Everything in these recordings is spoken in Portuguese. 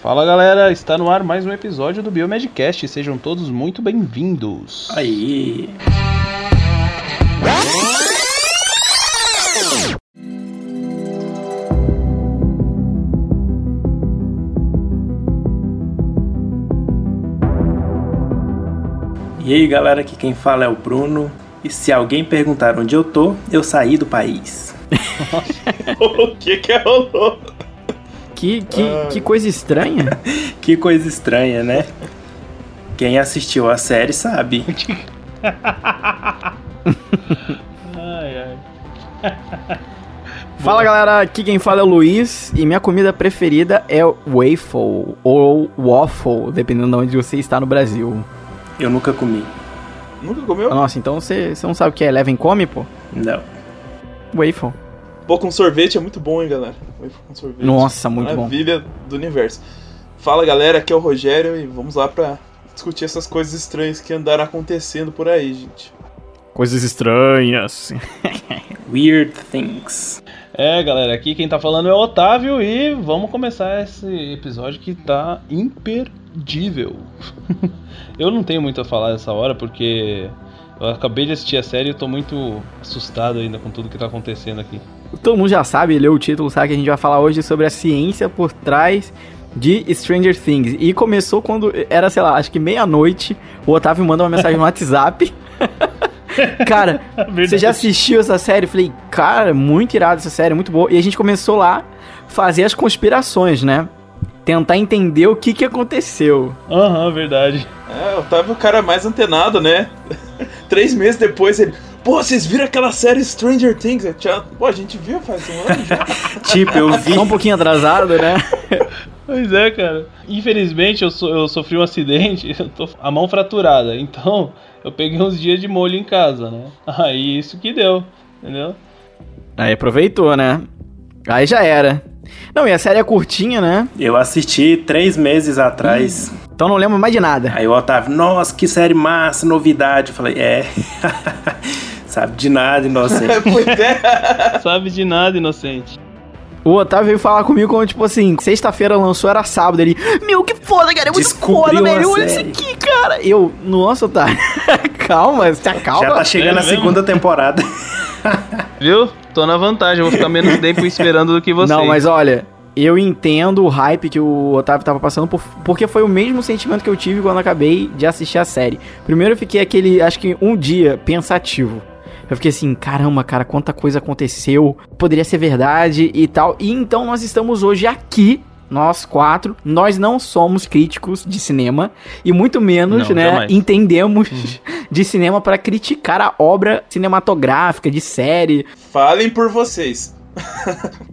Fala galera, está no ar mais um episódio do Biomedcast, sejam todos muito bem-vindos. Aí. E aí galera, aqui quem fala é o Bruno. E se alguém perguntar onde eu tô, eu saí do país. o que que rolou? Que, que, que coisa estranha. que coisa estranha, né? Quem assistiu a série sabe. ai, ai. Fala galera, aqui quem fala é o Luiz e minha comida preferida é waffle ou waffle, dependendo de onde você está no Brasil. Eu nunca comi. Nunca comeu? Nossa, então você, você não sabe o que é Eleven come, pô? Não. Waffle. Pô, com sorvete é muito bom, hein, galera? Waffle com sorvete. Nossa, muito Maravilha bom. Maravilha do universo. Fala galera, aqui é o Rogério e vamos lá pra discutir essas coisas estranhas que andaram acontecendo por aí, gente. Coisas estranhas. Weird things. É, galera, aqui quem tá falando é o Otávio e vamos começar esse episódio que tá imperdível. eu não tenho muito a falar nessa hora porque eu acabei de assistir a série e eu tô muito assustado ainda com tudo que tá acontecendo aqui. Todo mundo já sabe, leu o título, sabe que a gente vai falar hoje sobre a ciência por trás de Stranger Things. E começou quando era, sei lá, acho que meia-noite, o Otávio manda uma mensagem no WhatsApp. cara, você já assistiu essa série? Eu falei, cara, muito irado essa série, muito boa. E a gente começou lá fazer as conspirações, né? Tentar entender o que que aconteceu. Aham, uhum, verdade. É, o Otávio é o cara mais antenado, né? Três meses depois ele. Pô, vocês viram aquela série Stranger Things? Pô, a gente viu faz um ano já. tipo, eu vi. Só um pouquinho atrasado, né? Pois é, cara. Infelizmente eu, so, eu sofri um acidente, eu tô a mão fraturada. Então eu peguei uns dias de molho em casa, né? Aí isso que deu, entendeu? Aí aproveitou, né? Aí já era. Não, e a série é curtinha, né? Eu assisti três meses atrás. Hum, então não lembro mais de nada. Aí o Otávio, nossa, que série massa, novidade. Eu falei, é. Sabe de nada, inocente. é. Sabe de nada, inocente. O Otávio veio falar comigo como, tipo assim, sexta-feira lançou, era sábado. Ele, meu, que foda, cara, é muito Descobriu foda, velho. Olha isso aqui, cara. Eu, nossa, Otávio, calma, se acalma. Já tá chegando é a segunda temporada. Viu? Tô na vantagem, vou ficar menos tempo esperando do que você. Não, mas olha, eu entendo o hype que o Otávio tava passando, por, porque foi o mesmo sentimento que eu tive quando acabei de assistir a série. Primeiro eu fiquei aquele, acho que um dia, pensativo. Eu fiquei assim, caramba, cara, quanta coisa aconteceu, poderia ser verdade e tal. E então nós estamos hoje aqui nós quatro, nós não somos críticos de cinema e muito menos, não, né, jamais. entendemos uhum. de cinema para criticar a obra cinematográfica, de série. Falem por vocês.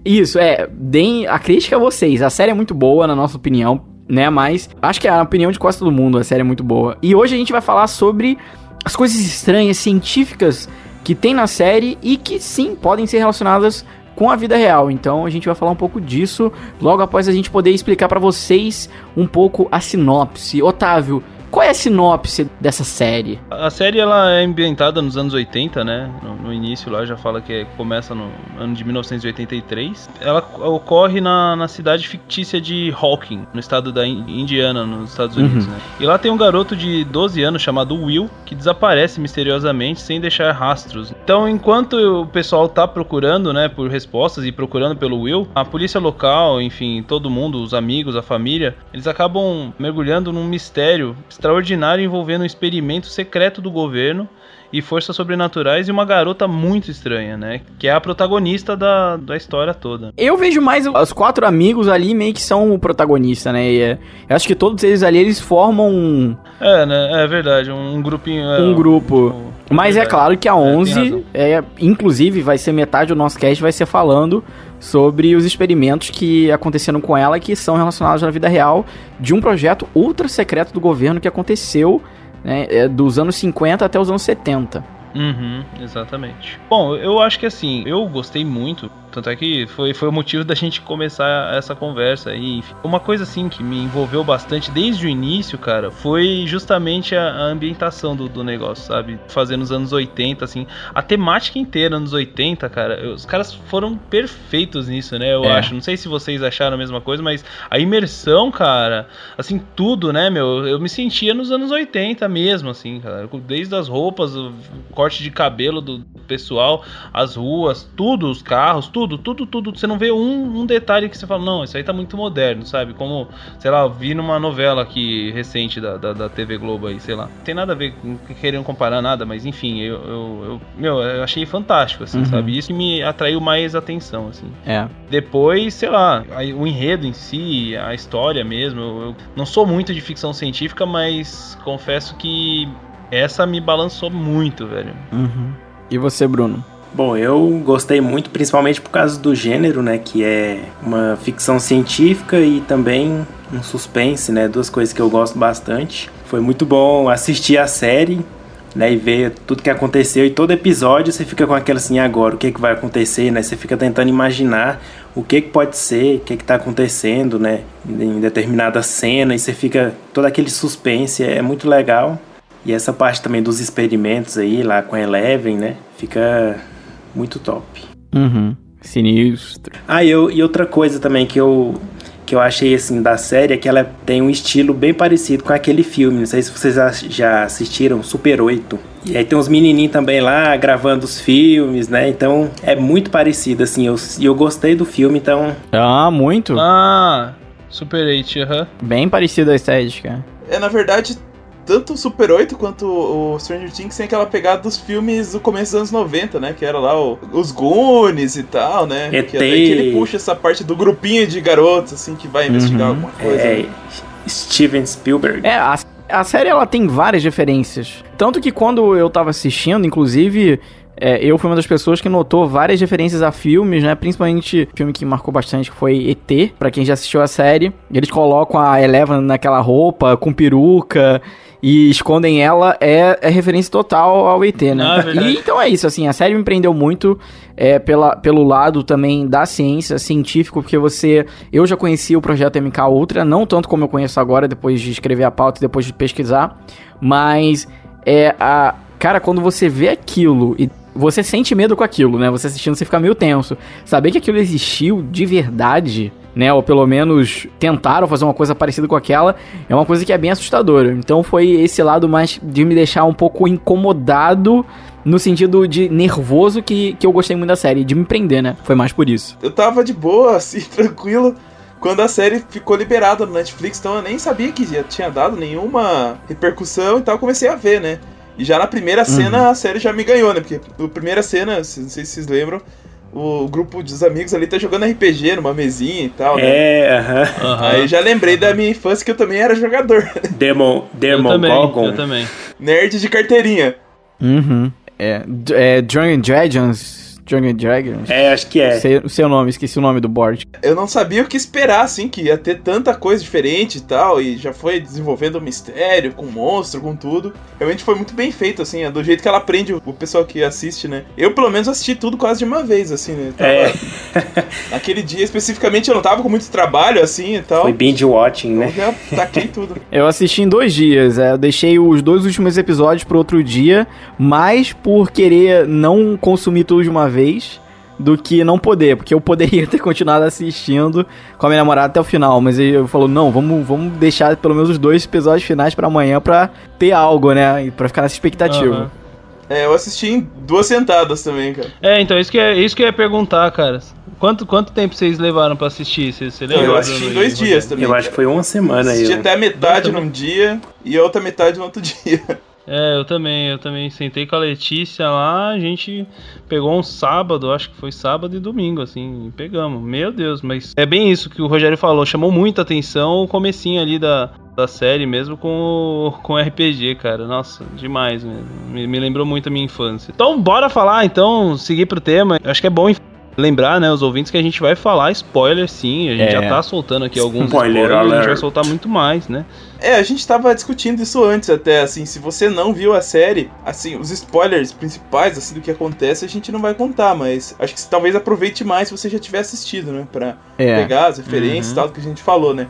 Isso, é, deem a crítica a vocês. A série é muito boa, na nossa opinião, né, mas acho que é a opinião de quase todo mundo, a série é muito boa. E hoje a gente vai falar sobre as coisas estranhas, científicas que tem na série e que sim podem ser relacionadas com a vida real. Então a gente vai falar um pouco disso logo após a gente poder explicar para vocês um pouco a sinopse. Otávio, qual é a sinopse dessa série? A série ela é ambientada nos anos 80, né? No, no início lá já fala que é, começa no ano de 1983. Ela ocorre na, na cidade fictícia de Hawking, no estado da Indiana, nos Estados Unidos, uhum. né? E lá tem um garoto de 12 anos chamado Will que desaparece misteriosamente sem deixar rastros. Então, enquanto o pessoal tá procurando, né, por respostas e procurando pelo Will, a polícia local, enfim, todo mundo, os amigos, a família, eles acabam mergulhando num mistério extraordinário envolvendo um experimento secreto do governo e forças sobrenaturais e uma garota muito estranha, né? Que é a protagonista da, da história toda. Eu vejo mais os quatro amigos ali meio que são o protagonista, né? É, eu acho que todos eles ali, eles formam um... É, né? É verdade, um grupinho... É, um grupo... Um, mas é claro que a 11, é, é, inclusive, vai ser metade do nosso cast, vai ser falando sobre os experimentos que aconteceram com ela, que são relacionados na vida real, de um projeto ultra secreto do governo que aconteceu né, dos anos 50 até os anos 70. Uhum, exatamente. Bom, eu acho que assim, eu gostei muito Tanto é que foi, foi o motivo da gente começar essa conversa aí. Uma coisa assim que me envolveu bastante desde o início, cara, foi justamente a, a ambientação do, do, negócio, sabe? Fazendo nos anos 80, assim. A temática inteira nos 80, cara, os caras foram perfeitos nisso, né? Eu é. acho. Não sei se vocês acharam a mesma coisa, mas a imersão, cara, assim, tudo, né, meu? Eu me sentia nos anos 80 mesmo, assim, cara. Desde as roupas, o corte de cabelo do pessoal, as ruas, tudo, os carros, tudo, tudo, tudo. Você não vê um, um detalhe que você fala, não, isso aí tá muito moderno, sabe? Como, sei lá, vi numa novela aqui recente da, da, da TV Globo aí, sei lá. Não tem nada a ver com querendo comparar nada, mas enfim, eu, eu, eu meu, eu achei fantástico, assim, uhum. sabe? Isso me atraiu mais atenção, assim. É. Depois, sei lá, o enredo em si, a história mesmo, eu, eu não sou muito de ficção científica, mas confesso que essa me balançou muito, velho. Uhum. E você, Bruno? Bom, eu gostei muito, principalmente por causa do gênero, né? Que é uma ficção científica e também um suspense, né? Duas coisas que eu gosto bastante. Foi muito bom assistir a série, né? E ver tudo que aconteceu. E todo episódio você fica com aquela assim, agora, o que, que vai acontecer, né? Você fica tentando imaginar o que, que pode ser, o que, que tá acontecendo, né? Em determinada cena. E você fica. Todo aquele suspense é muito legal. E essa parte também dos experimentos aí, lá com a Eleven, né? Fica muito top. Uhum. Sinistro. Ah, e, eu, e outra coisa também que eu, que eu achei assim da série é que ela tem um estilo bem parecido com aquele filme. Não sei se vocês já assistiram, Super 8. E aí tem uns menininhos também lá gravando os filmes, né? Então é muito parecido, assim. E eu, eu gostei do filme, então. Ah, muito? Ah, Super 8, aham. Uhum. Bem parecido a estética. É, na verdade, tanto o Super 8 quanto o Stranger Things tem aquela pegada dos filmes do começo dos anos 90, né? Que era lá o, os Goonies e tal, né? ET. Que, é que ele puxa essa parte do grupinho de garotos, assim, que vai investigar uhum. alguma coisa. É, né? Steven Spielberg. É, a, a série ela tem várias referências. Tanto que quando eu tava assistindo, inclusive, é, eu fui uma das pessoas que notou várias referências a filmes, né? Principalmente filme que marcou bastante que foi ET, para quem já assistiu a série. Eles colocam a Eleven naquela roupa com peruca e escondem ela é, é referência total ao ET, né? Ah, é e então é isso, assim, a série me prendeu muito é, pela, pelo lado também da ciência, científico, porque você. Eu já conhecia o projeto MK Ultra, não tanto como eu conheço agora, depois de escrever a pauta e depois de pesquisar, mas é a. Cara, quando você vê aquilo e você sente medo com aquilo, né? Você assistindo, você fica meio tenso. Saber que aquilo existiu de verdade, né? Ou pelo menos tentaram fazer uma coisa parecida com aquela, é uma coisa que é bem assustadora. Então foi esse lado mais de me deixar um pouco incomodado no sentido de nervoso que, que eu gostei muito da série, de me prender, né? Foi mais por isso. Eu tava de boa, assim, tranquilo quando a série ficou liberada no Netflix, então eu nem sabia que já tinha dado nenhuma repercussão e tal, eu comecei a ver, né? E já na primeira uhum. cena a série já me ganhou, né? Porque na primeira cena, não sei se vocês lembram, o grupo dos amigos ali tá jogando RPG numa mesinha e tal, né? É, aham. Uh -huh. Aí já lembrei da minha infância que eu também era jogador. Demon, Demon eu também, Eu também. Nerd de carteirinha. Uhum. É, é Drunken Dragons Dragon Dragons? É, acho que é. Sei, seu nome, esqueci o nome do board. Eu não sabia o que esperar, assim, que ia ter tanta coisa diferente e tal, e já foi desenvolvendo o mistério, com monstro, com tudo. Realmente foi muito bem feito, assim, é do jeito que ela aprende o pessoal que assiste, né? Eu, pelo menos, assisti tudo quase de uma vez, assim, né? Tava... É. Naquele dia, especificamente, eu não tava com muito trabalho, assim, e tal. Foi binge watching, né? Eu já taquei tudo. eu assisti em dois dias, é, eu deixei os dois últimos episódios pro outro dia, mas por querer não consumir tudo de uma vez, vez do que não poder, porque eu poderia ter continuado assistindo com a minha namorada até o final, mas ele falou: "Não, vamos, vamos deixar pelo menos os dois episódios finais para amanhã para ter algo, né, para ficar nessa expectativa". Uhum. É, eu assisti em duas sentadas também, cara. É, então isso que é isso que eu ia perguntar, cara. Quanto, quanto tempo vocês levaram para assistir? Você, você lembra? Eu assisti em dois dias também. Eu acho que foi uma semana aí. Assisti até a metade num dia e a outra metade no outro dia. É, eu também, eu também sentei com a Letícia lá, a gente pegou um sábado, acho que foi sábado e domingo, assim, pegamos. Meu Deus, mas é bem isso que o Rogério falou, chamou muita atenção o comecinho ali da, da série mesmo com com RPG, cara. Nossa, demais mesmo. Me, me lembrou muito a minha infância. Então, bora falar, então, seguir pro tema. Acho que é bom Lembrar, né, os ouvintes que a gente vai falar spoiler sim, a gente É. já tá soltando aqui alguns Spoiler spoilers, a gente alert. vai soltar muito mais, né? É, a gente tava discutindo isso antes até, assim, se você não viu a série, assim, os spoilers principais, assim, do que acontece, a gente não vai contar, mas acho que você talvez aproveite mais se você já tiver assistido, né, pra É. pegar as referências Uhum. e tal, do que a gente falou, né.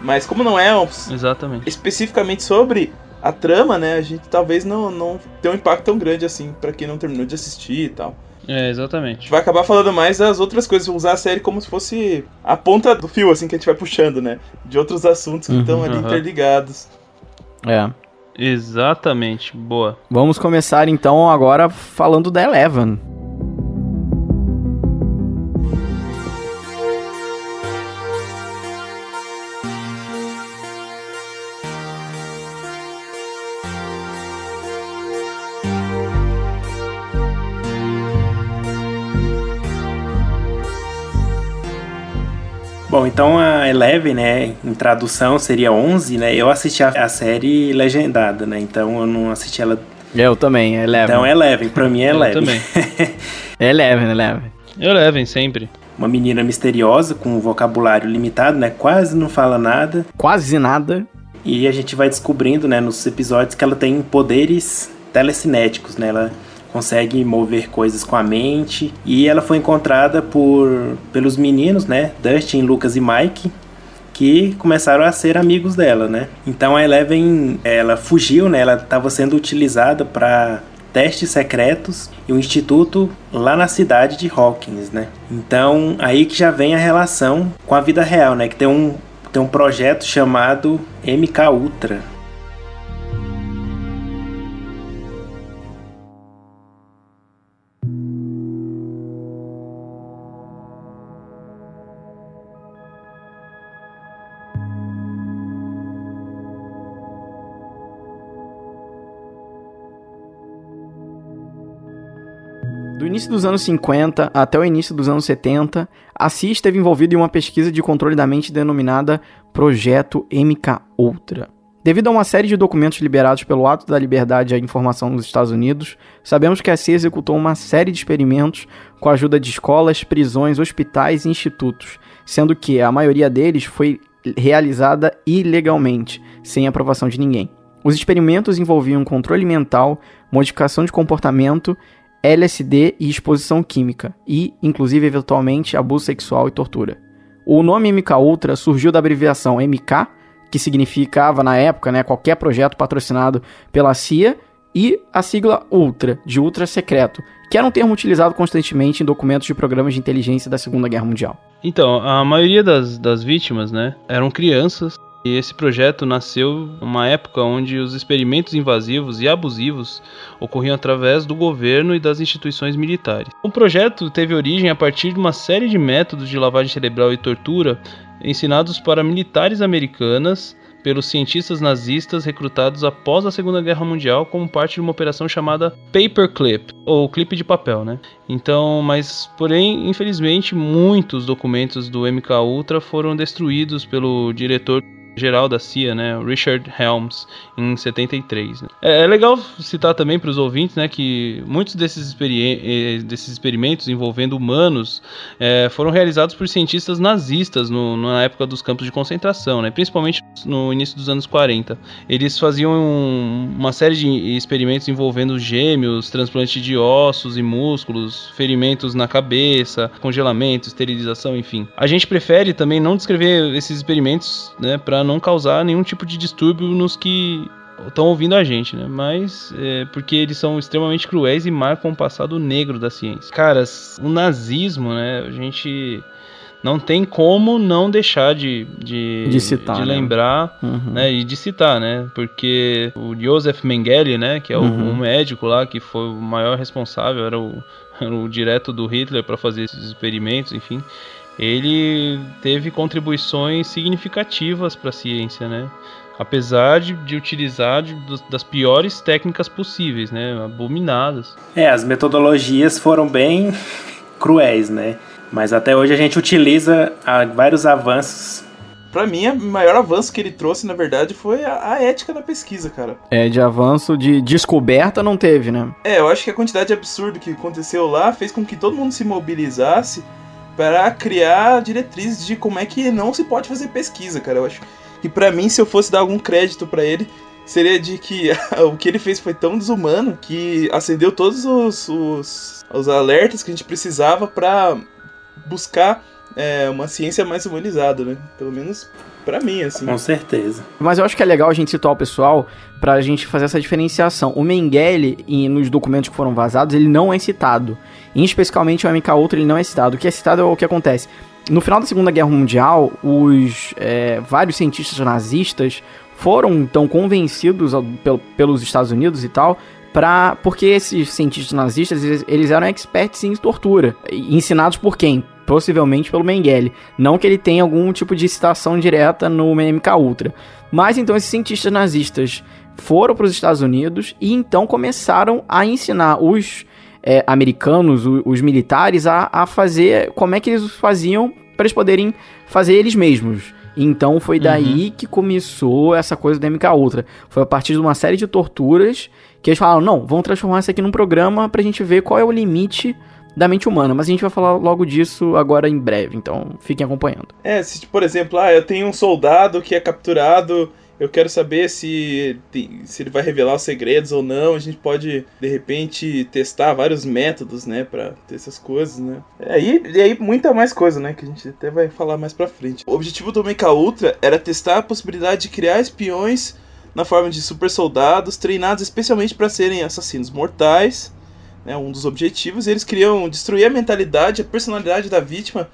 Mas como não é um- Exatamente. especificamente sobre a trama, né, a gente talvez não, não tenha um impacto tão grande, assim, pra quem não terminou de assistir e tal. É, A exatamente. gente vai acabar falando mais das outras coisas, usar a série como se fosse a ponta do fio, assim, que a gente vai puxando, né, de outros assuntos que Uhum, estão ali aham. interligados. É. Exatamente. Boa. Vamos começar então agora falando da Eleven. Bom, então a Eleven, né, em tradução seria 11, né? Eu assisti a, a série legendada, né? Então eu não assisti ela. Eu também, é Eleven. Então é Eleven, pra mim é Eu Eleven. também. É Eleven, Eleven. Eu levem sempre. Uma menina misteriosa com um vocabulário limitado, né? Quase não fala nada. Quase nada. E a gente vai descobrindo, né, nos episódios que ela tem poderes telecinéticos, né? Ela consegue mover coisas com a mente. E ela foi encontrada por pelos meninos, né? Dustin, Lucas e Mike, que começaram a ser amigos dela, né? Então a Eleven, ela fugiu, né? Ela estava sendo utilizada para testes secretos e um instituto lá na cidade de Hawkins, né? Então aí que já vem a relação com a vida real, né? Que tem um tem um projeto chamado MK Ultra. Início dos anos 50 até o início dos anos 70, a CIA esteve envolvida em uma pesquisa de controle da mente denominada Projeto MK Ultra. Devido a uma série de documentos liberados pelo Ato da Liberdade à Informação nos Estados Unidos, sabemos que a CIA executou uma série de experimentos com a ajuda de escolas, prisões, hospitais e institutos, sendo que a maioria deles foi realizada ilegalmente, sem aprovação de ninguém. Os experimentos envolviam controle mental, modificação de comportamento LSD e exposição química, e, inclusive, eventualmente, abuso sexual e tortura. O nome MK Ultra surgiu da abreviação MK, que significava na época, né, qualquer projeto patrocinado pela CIA, e a sigla Ultra, de ultra secreto, que era um termo utilizado constantemente em documentos de programas de inteligência da Segunda Guerra Mundial. Então, a maioria das, das vítimas, né, eram crianças. E esse projeto nasceu numa época onde os experimentos invasivos e abusivos ocorriam através do governo e das instituições militares. O projeto teve origem a partir de uma série de métodos de lavagem cerebral e tortura ensinados para militares americanas pelos cientistas nazistas recrutados após a Segunda Guerra Mundial como parte de uma operação chamada Paperclip, ou clipe de papel, né? Então, mas porém, infelizmente, muitos documentos do MK Ultra foram destruídos pelo diretor geral da CIA, né, Richard Helms, em 73. né. É, é legal citar também para os ouvintes, né, que muitos desses, experi eh, desses experimentos envolvendo humanos eh, foram realizados por cientistas nazistas no- na época dos campos de concentração, né, principalmente no início dos anos 40. Eles faziam um- uma série de experimentos envolvendo gêmeos, transplante de ossos e músculos, ferimentos na cabeça, congelamento, esterilização, enfim. A gente prefere também não descrever esses experimentos, né, para não causar nenhum tipo de distúrbio nos que estão ouvindo a gente, né? Mas é porque eles são extremamente cruéis e marcam o passado negro da ciência. Caras, o nazismo, né? A gente não tem como não deixar de, de, De citar, de né? lembrar Uhum. né, e de citar, né? Porque o Joseph Mengele, né, que é o, Uhum. o médico lá que foi o maior responsável, era o, era o direto do Hitler para fazer esses experimentos, enfim. Ele teve contribuições significativas para a ciência, né? Apesar de, de utilizar de- das piores técnicas possíveis, né? Abominadas. É, as metodologias foram bem cruéis, né? Mas até hoje a gente utiliza ah, vários avanços Pra mim, o maior avanço que ele trouxe, na verdade, foi a, a, ética da pesquisa, cara. É, de avanço de descoberta não teve, né? É, eu acho que a quantidade absurda que aconteceu lá fez com que todo mundo se mobilizasse para criar diretrizes de como é que não se pode fazer pesquisa, cara. Eu acho que para mim, se eu fosse dar algum crédito para ele, seria de que o que ele fez foi tão desumano que acendeu todos os, os, os alertas que a gente precisava para buscar é, uma ciência mais humanizada, né? Pelo menos para mim, assim. Com certeza. Mas eu acho que é legal a gente situar o pessoal pra gente fazer essa diferenciação. O Mengele, nos documentos que foram vazados, ele não é citado. Em especificamente o MK Ultra, ele não é citado. O que é citado é o que acontece. No final da Segunda Guerra Mundial, os é, vários cientistas nazistas foram então convencidos pelos Estados Unidos e tal Pra, porque esses cientistas nazistas eles, eles eram experts em tortura ensinados por quem possivelmente pelo Mengele. Não que ele tenha algum tipo de citação direta no MK Ultra. Mas então esses cientistas nazistas foram para os Estados Unidos e então começaram a ensinar os é, americanos, os, os militares, a, a fazer como é que eles faziam para eles poderem fazer eles mesmos. Então foi daí uhum. que começou essa coisa do MK Ultra. Foi a partir de uma série de torturas que eles falaram: não, vamos transformar isso aqui num programa pra gente ver qual é o limite da mente humana, mas a gente vai falar logo disso agora em breve, então fiquem acompanhando. É, se por exemplo, ah, eu tenho um soldado que é capturado, eu quero saber se, se ele vai revelar os segredos ou não, a gente pode, de repente, testar vários métodos, né, pra ter essas coisas, né. É, e, e aí muita mais coisa, né, que a gente até vai falar mais pra frente. O objetivo do Mecha Ultra era testar a possibilidade de criar espiões na forma de super soldados treinados especialmente para serem assassinos mortais, né, um dos objetivos, e eles queriam destruir a mentalidade, a personalidade da vítima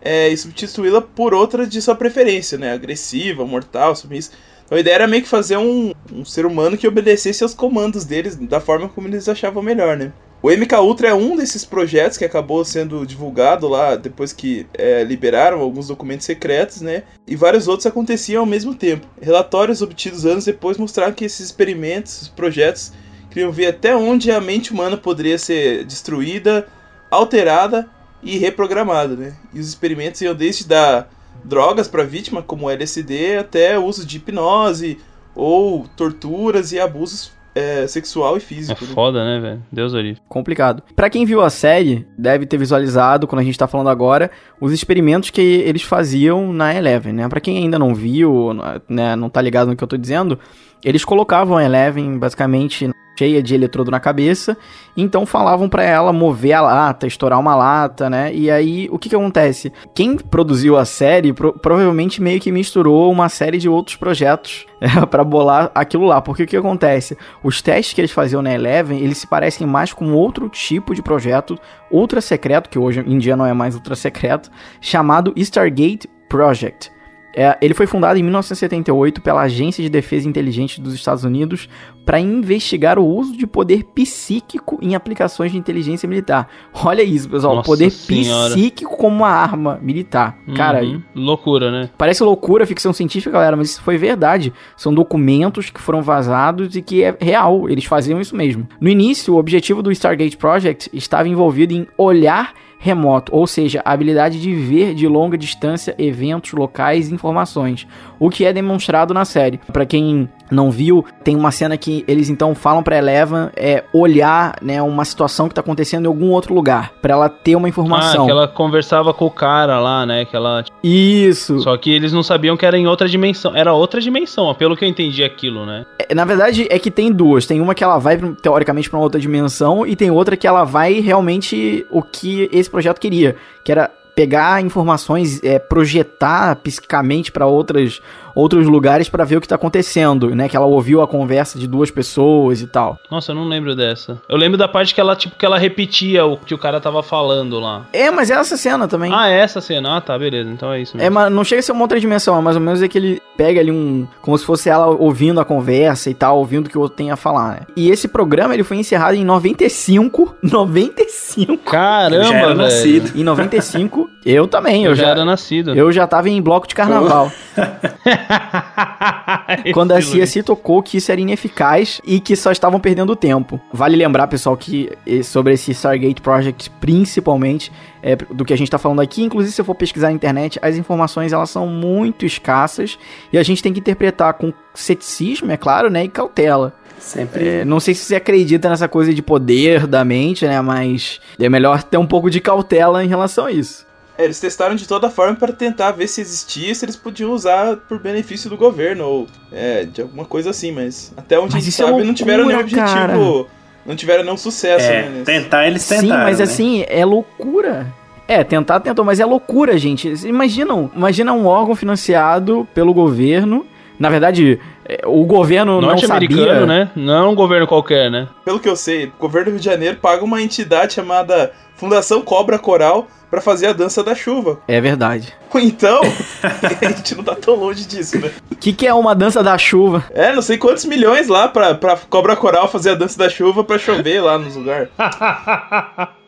é, e substituí-la por outra de sua preferência, né, agressiva, mortal, submissa. Então a ideia era meio que fazer um, um ser humano que obedecesse aos comandos deles da forma como eles achavam melhor, né. O MK Ultra é um desses projetos que acabou sendo divulgado lá depois que é, liberaram alguns documentos secretos, né? E vários outros aconteciam ao mesmo tempo. Relatórios obtidos anos depois mostraram que esses experimentos, esses projetos, queriam ver até onde a mente humana poderia ser destruída, alterada e reprogramada, né? E os experimentos iam desde dar drogas para a vítima, como LSD, até o uso de hipnose ou torturas e abusos é, sexual e físico. É né? foda, né, velho? Deus orive. Complicado. Para quem viu a série, deve ter visualizado, quando a gente tá falando agora, os experimentos que eles faziam na Eleven, né? Pra quem ainda não viu, né, não tá ligado no que eu tô dizendo, eles colocavam a Eleven basicamente cheia de eletrodo na cabeça, então falavam para ela mover a lata, estourar uma lata, né? E aí o que que acontece? Quem produziu a série pro provavelmente meio que misturou uma série de outros projetos é, para bolar aquilo lá, porque o que acontece? Os testes que eles faziam na Eleven, eles se parecem mais com outro tipo de projeto, ultra secreto, que hoje em dia não é mais ultra secreto, chamado Stargate Project. É, ele foi fundado em 1978 pela Agência de Defesa Inteligente dos Estados Unidos para investigar o uso de poder psíquico em aplicações de inteligência militar. Olha isso, pessoal. Nossa poder senhora. psíquico como uma arma militar. Uhum. Cara, loucura, né? Parece loucura, ficção científica, galera, mas isso foi verdade. São documentos que foram vazados e que é real. Eles faziam isso mesmo. No início, o objetivo do Stargate Project estava envolvido em olhar remoto, ou seja, a habilidade de ver de longa distância eventos, locais e informações, o que é demonstrado na série. Para quem não viu, tem uma cena que eles então falam para Eleven é olhar, né, uma situação que tá acontecendo em algum outro lugar, para ela ter uma informação. Ah, que ela conversava com o cara lá, né, que ela Isso. Só que eles não sabiam que era em outra dimensão. Era outra dimensão, pelo que eu entendi aquilo, né? É, na verdade é que tem duas, tem uma que ela vai teoricamente para outra dimensão e tem outra que ela vai realmente o que esse projeto queria, que era pegar informações, é, projetar psicamente para outras outros lugares para ver o que tá acontecendo, né? Que ela ouviu a conversa de duas pessoas e tal. Nossa, eu não lembro dessa. Eu lembro da parte que ela, tipo, que ela repetia o que o cara tava falando lá. É, mas é essa cena também. Ah, é essa cena. Ah, tá, beleza. Então é isso mesmo. É, mas não chega a ser uma outra dimensão, é mais ou menos é que ele pega ali um. Como se fosse ela ouvindo a conversa e tal, ouvindo o que o outro tem a falar, né? E esse programa ele foi encerrado em 95. 95. Caramba, já era velho. nascido. Em 95, eu também. Eu, eu já, já, era nascido. Eu já tava em bloco de carnaval. quando a CIA se tocou que isso era ineficaz e que só estavam perdendo tempo. Vale lembrar, pessoal, que eh, sobre esse Stargate Project, principalmente, é, do que a gente tá falando aqui, inclusive se eu for pesquisar na internet, as informações elas são muito escassas e a gente tem que interpretar com ceticismo, é claro, né, e cautela. Sempre. É, não sei se você acredita nessa coisa de poder da mente, né, mas é melhor ter um pouco de cautela em relação a isso. É, eles testaram de toda forma para tentar ver se existia, se eles podiam usar por benefício do governo ou é, de alguma coisa assim, mas até onde Mas a gente é sabe não tiveram nenhum loucura, objetivo, não tiveram nenhum sucesso, É, né? tentar eles tentaram. Sim, mas né? assim, é loucura. É, tentar tentou, mas é loucura, gente. Imaginam, imagina um órgão financiado pelo governo. Na verdade, o governo não Norte-americano, sabia. né? Não é um governo qualquer, né? Pelo que eu sei, o governo do Rio de Janeiro paga uma entidade chamada Fundação Cobra Coral para fazer a dança da chuva. É verdade. Então, a gente não tá tão longe disso, né? O que, que é uma dança da chuva? É, não sei quantos milhões lá pra, pra Cobra Coral fazer a dança da chuva pra chover lá nos lugares.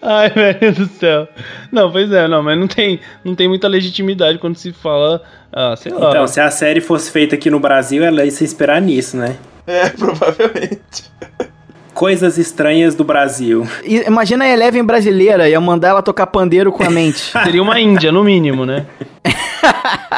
Ai, velho do céu. Não, pois é, não, mas não tem, não tem muita legitimidade quando se fala, ah, sei lá. Então, se a série fosse feita aqui no Brasil, ela ia se inspirar nisso, né? É, provavelmente. Coisas estranhas do Brasil. Imagina a Eleven brasileira, ia mandar ela tocar pandeiro com a mente. Seria uma Índia, no mínimo, né?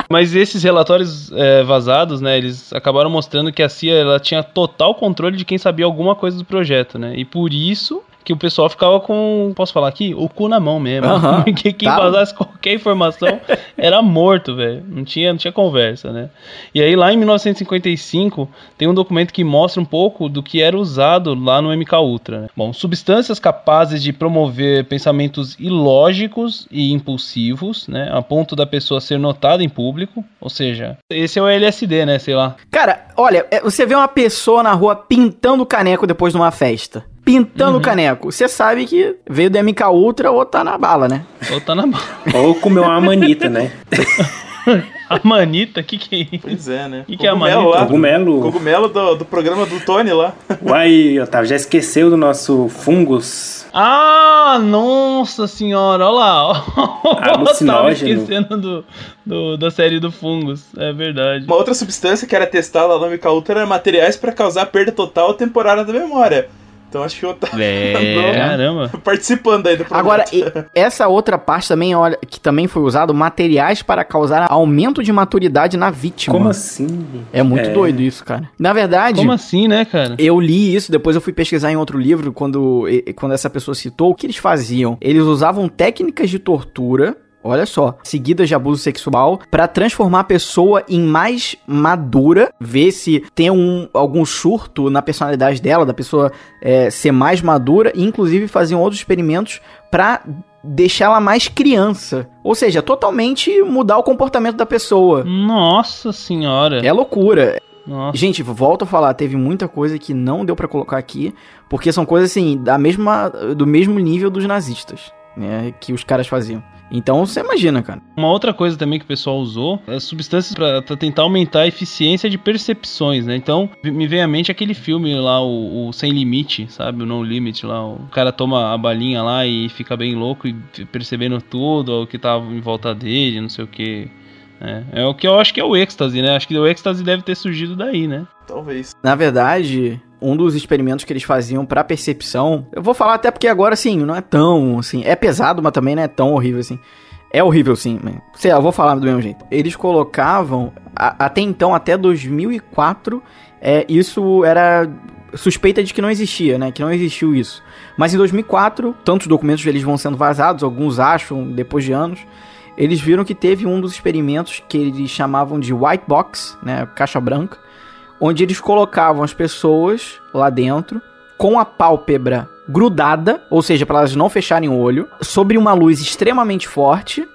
Mas esses relatórios é, vazados, né, eles acabaram mostrando que a CIA ela tinha total controle de quem sabia alguma coisa do projeto, né? E por isso que o pessoal ficava com, posso falar aqui, o cu na mão mesmo. Aham, Porque quem tá. vazasse qualquer informação era morto, velho. Não tinha, não tinha conversa, né? E aí lá em 1955 tem um documento que mostra um pouco do que era usado lá no MK Ultra. Né? Bom, substâncias capazes de promover pensamentos ilógicos e impulsivos, né, a ponto da pessoa ser notada em público, ou seja, esse é o LSD, né, sei lá. Cara, olha, é, você vê uma pessoa na rua pintando caneco depois de uma festa. Pintando caneco. Você sabe que veio do MK Ultra ou tá na bala, né? Ou tá na mão. Ou comer uma manita, né? A manita, que que é isso? Pois é, né? Que que é a Cogumelo manita? lá. Cogumelo. Cogumelo do, do programa do Tony lá. Uai, Otávio, já esqueceu do nosso fungus? Ah, nossa senhora, olha lá. ó. Tava Alucinógeno. esquecendo do, do- da série do Fungos, é verdade. Uma outra substância que era testada lá no MK Ultra era materiais para causar perda total ou temporária da memória. Então acho que o Otávio É. Caramba. participando aí do programa. Agora, e- essa outra parte também, olha, que também foi usado, materiais para causar aumento de maturidade na vítima. Como assim? É muito É. doido isso, cara. Na verdade, Como assim, né, cara? eu li isso, depois eu fui pesquisar em outro livro, quando, quando essa pessoa citou, o que eles faziam? Eles usavam técnicas de tortura, olha só, seguidas de abuso sexual, pra transformar a pessoa em mais madura, ver se tem um, algum surto na personalidade dela, da pessoa é, ser mais madura, e inclusive faziam outros experimentos pra deixá-la mais criança. Ou seja, totalmente mudar o comportamento da pessoa. Nossa senhora. É loucura. Nossa. Gente, volto a falar, teve muita coisa que não deu pra colocar aqui, porque são coisas assim, da mesma, do mesmo nível dos nazistas, né, que os caras faziam. Então você imagina, cara. Uma outra coisa também que o pessoal usou é substâncias pra tentar aumentar a eficiência de percepções, né? Então, me vem à mente aquele filme lá, o, o Sem Limite, sabe? O No Limit lá. O cara toma a balinha lá e fica bem louco e percebendo tudo, o que tava em volta dele, não sei o que. É, é o que eu acho que é o êxtase, né? Acho que o êxtase deve ter surgido daí, né? Talvez. Na verdade, um dos experimentos que eles faziam pra percepção, eu vou falar até porque agora assim, não é tão assim, é pesado, mas também não é tão horrível assim. É horrível sim, mas, sei lá, eu vou falar do mesmo jeito. Eles colocavam a- até então, até 2004, é, isso era suspeita de que não existia, né? Que não existiu isso. Mas em 2004, tantos documentos eles vão sendo vazados, alguns acham depois de anos, eles viram que teve um dos experimentos que eles chamavam de white box, né, caixa branca, onde eles colocavam as pessoas lá dentro com a pálpebra grudada, ou seja, para elas não fecharem o olho, sobre uma luz extremamente forte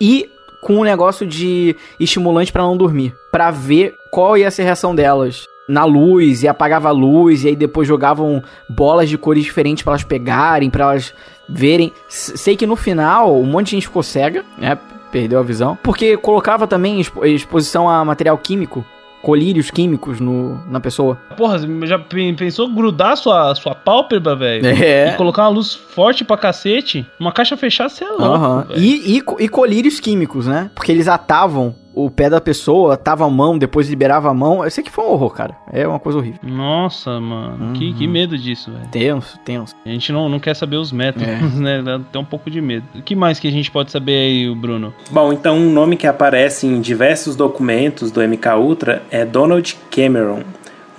e com um negócio de estimulante para não dormir, Pra ver qual ia ser a reação delas na luz e apagava a luz e aí depois jogavam bolas de cores diferentes pra elas pegarem, pra elas verem. Sei que no final um monte de gente ficou cega, né? Perdeu a visão. Porque colocava também expo- exposição a material químico, colírios químicos no, na pessoa. Porra, já pe- pensou grudar sua, sua pálpebra, velho? É. E colocar uma luz forte pra cacete? Uma caixa fechada, você é louco, Aham. velho. E, e, e colírios químicos, né? Porque eles atavam o pé da pessoa, tava a mão, depois liberava a mão. Eu sei que foi um horror, cara. É uma coisa horrível. Nossa, mano. Que, que medo disso, velho. Tenso, tenso. A gente não, não quer saber os métodos, É. né? Dá até um pouco de medo. O que mais que a gente pode saber aí, Bruno? Bom, então um nome que aparece em diversos documentos do MK Ultra é Donald Cameron,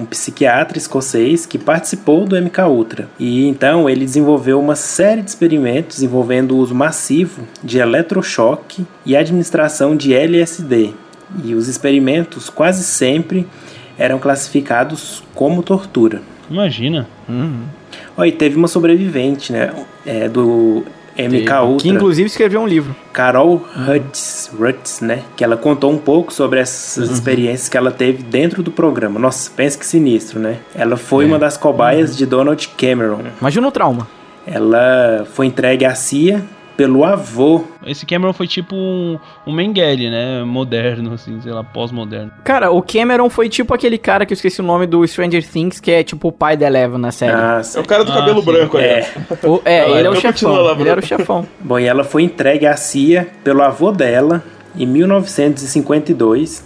um psiquiatra escocês que participou do MK Ultra. E então ele desenvolveu uma série de experimentos envolvendo o uso massivo de eletrochoque e administração de LSD. E os experimentos quase sempre eram classificados como tortura. Imagina. Ó, e teve uma sobrevivente, né, é, do MK Ultra. Que inclusive escreveu um livro. Carol Rutz, Rutz, né? Que ela contou um pouco sobre essas experiências que ela teve dentro do programa. Nossa, pensa que sinistro, né? Ela foi uma das cobaias de Donald Cameron. Imagina o trauma. Ela foi entregue à CIA pelo avô. Esse Cameron foi tipo um, um Mengele, né? Moderno, assim, sei lá, pós-moderno. Cara, o Cameron foi tipo aquele cara que eu esqueci o nome do Stranger Things, que é tipo o pai da Eleven na série. Ah, É o cara do Ah, cabelo sim. branco aí. é. O- é, ele é o chefão. lá, ele era o chefão. Bom, e ela foi entregue à CIA pelo avô dela em 1952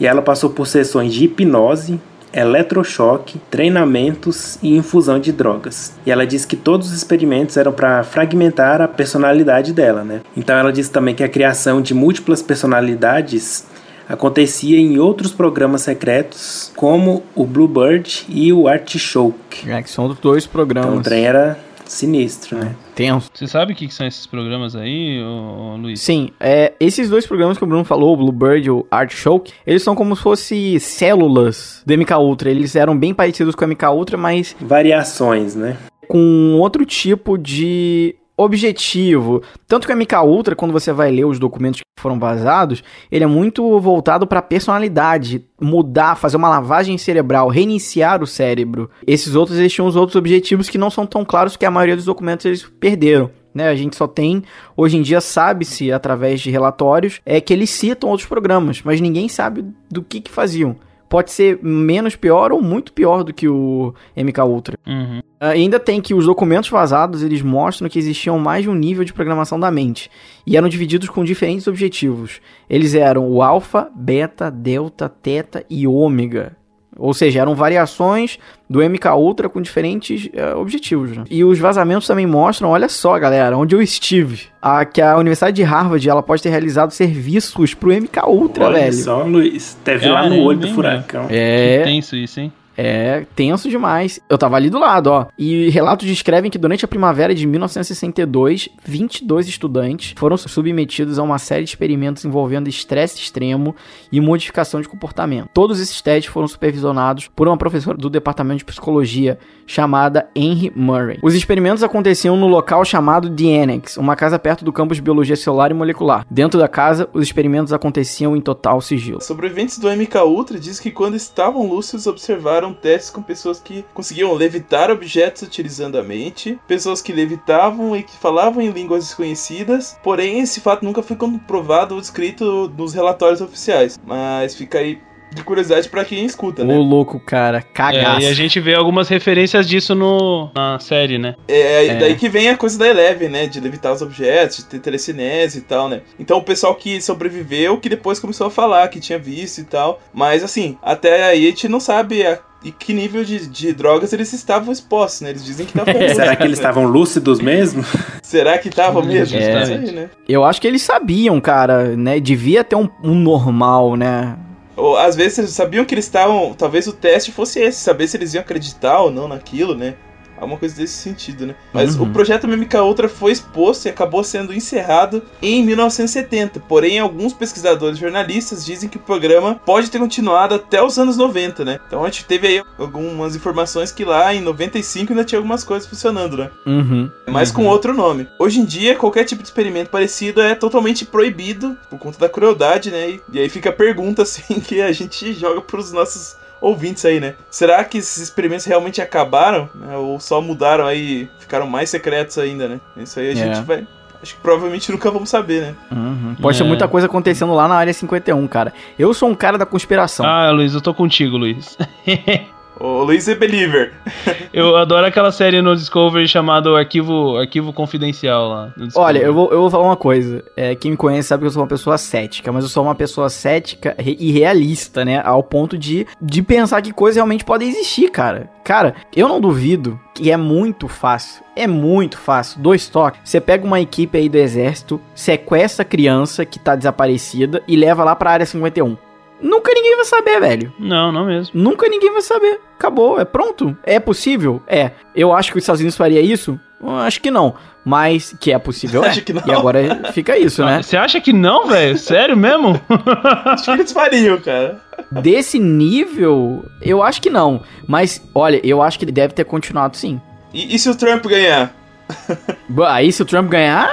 e ela passou por sessões de hipnose, eletrochoque, treinamentos e infusão de drogas. E ela disse que todos os experimentos eram para fragmentar a personalidade dela, né? Então ela disse também que a criação de múltiplas personalidades acontecia em outros programas secretos, como o Bluebird e o Artichoke. É, que são dois programas. Então o trem era sinistro, né? Tenso. Você sabe o que, que são esses programas aí, ô, ô, Luiz? Sim, é, esses dois programas que o Bruno falou, o Bluebird e o Artichoke, eles são como se fossem células do MK Ultra. Eles eram bem parecidos com o MK Ultra, mas Variações, né? com outro tipo de objetivo. Tanto que o MK Ultra, quando você vai ler os documentos que foram vazados, ele é muito voltado para personalidade, mudar, fazer uma lavagem cerebral, reiniciar o cérebro. Esses outros eles tinham os outros objetivos que não são tão claros que a maioria dos documentos eles perderam. Né, a gente só tem, hoje em dia sabe-se através de relatórios, é que eles citam outros programas, mas ninguém sabe do que que faziam. Pode ser menos pior ou muito pior do que o MK Ultra. Uhum. Ah, Ainda tem que os documentos vazados eles mostram que existiam mais de um nível de programação da mente e eram divididos com diferentes objetivos. Eles eram o alfa, beta, delta, teta e ômega. Ou seja, eram variações do MK Ultra com diferentes eh, objetivos. né? E os vazamentos também mostram, olha só, galera, onde eu estive. A, que a Universidade de Harvard ela pode ter realizado serviços pro MK Ultra, Olha velho. só, Luiz. Teve lá Ah, no é, olho do bem furacão. É, Que tenso isso, hein? É, tenso demais. Eu tava ali do lado, ó. E relatos descrevem que durante a primavera de 1962, 22 estudantes foram submetidos a uma série de experimentos envolvendo estresse extremo e modificação de comportamento. Todos esses testes foram supervisionados por uma professora do departamento de psicologia chamada Henry Murray. Os experimentos aconteciam no local chamado The Annex, uma casa perto do campus de biologia celular e molecular. Dentro da casa, os experimentos aconteciam em total sigilo. Sobreviventes do MK Ultra diz que quando estavam lúcidos observaram testes com pessoas que conseguiam levitar objetos utilizando a mente, pessoas que levitavam e que falavam em línguas desconhecidas, porém esse fato nunca foi comprovado ou descrito nos relatórios oficiais. Mas fica aí de curiosidade pra quem escuta, Ô, né? louco, cara, cagaço. É, e a gente vê algumas referências disso no, na série, né? É, É. daí que vem a coisa da Eleven, né? De levitar os objetos, de ter telecinese e tal, né? Então o pessoal que sobreviveu, que depois começou a falar que tinha visto e tal. Mas assim, até aí a gente não sabe a, e que nível de, de drogas eles estavam expostos, né? Eles dizem que estavam Será lúcidos, que eles estavam lúcidos mesmo? Será que estavam mesmo? É. Aí, né? Eu acho que eles sabiam, cara, né? Devia ter um, um normal, né? Ou às vezes eles sabiam que eles estavam. Talvez o teste fosse esse, saber se eles iam acreditar ou não naquilo, né? Alguma coisa desse sentido, né? Mas Uhum. o projeto MK Ultra foi exposto e acabou sendo encerrado em 1970. Porém, alguns pesquisadores e jornalistas dizem que o programa pode ter continuado até os anos 90, né? Então a gente teve aí algumas informações que lá em 95 ainda tinha algumas coisas funcionando, né? Uhum. mas com outro nome. Hoje em dia, qualquer tipo de experimento parecido é totalmente proibido por conta da crueldade, né? E, e aí fica a pergunta, assim, que a gente joga pros nossos ouvintes aí, né? Será que esses experimentos realmente acabaram? né? Ou só mudaram aí, ficaram mais secretos ainda, né? Isso aí a É. gente vai... Acho que provavelmente nunca vamos saber, né? Uhum. Pode ter É. muita coisa acontecendo lá na área 51, cara. Eu sou um cara da conspiração. Ah, Luiz, eu tô contigo, Luiz. O Luiz é believer. Eu adoro aquela série no Discovery chamada Arquivo, Arquivo Confidencial lá. no Discovery. Olha, eu vou, eu vou falar uma coisa. É, quem me conhece sabe que eu sou uma pessoa cética, mas eu sou uma pessoa cética e realista, né? Ao ponto de, de pensar que coisas realmente podem existir, cara. Cara, eu não duvido que é muito fácil. É muito fácil. Dois toques. Você pega uma equipe aí do exército, sequestra a criança que tá desaparecida e leva lá pra área 51. Nunca ninguém vai saber, velho. Não, não mesmo. Nunca ninguém vai saber. Acabou, é pronto. É possível? É. Eu acho que os Estados Unidos faria isso? Eu acho que não. Mas que é possível, é. Acho que não. E agora fica isso, né? Você acha que não, velho? Sério mesmo? Acho que eles fariam, cara. Desse nível, eu acho que não. Mas, olha, eu acho que ele deve ter continuado sim. E, e se o Trump ganhar? Bah, Aí se o Trump ganhar,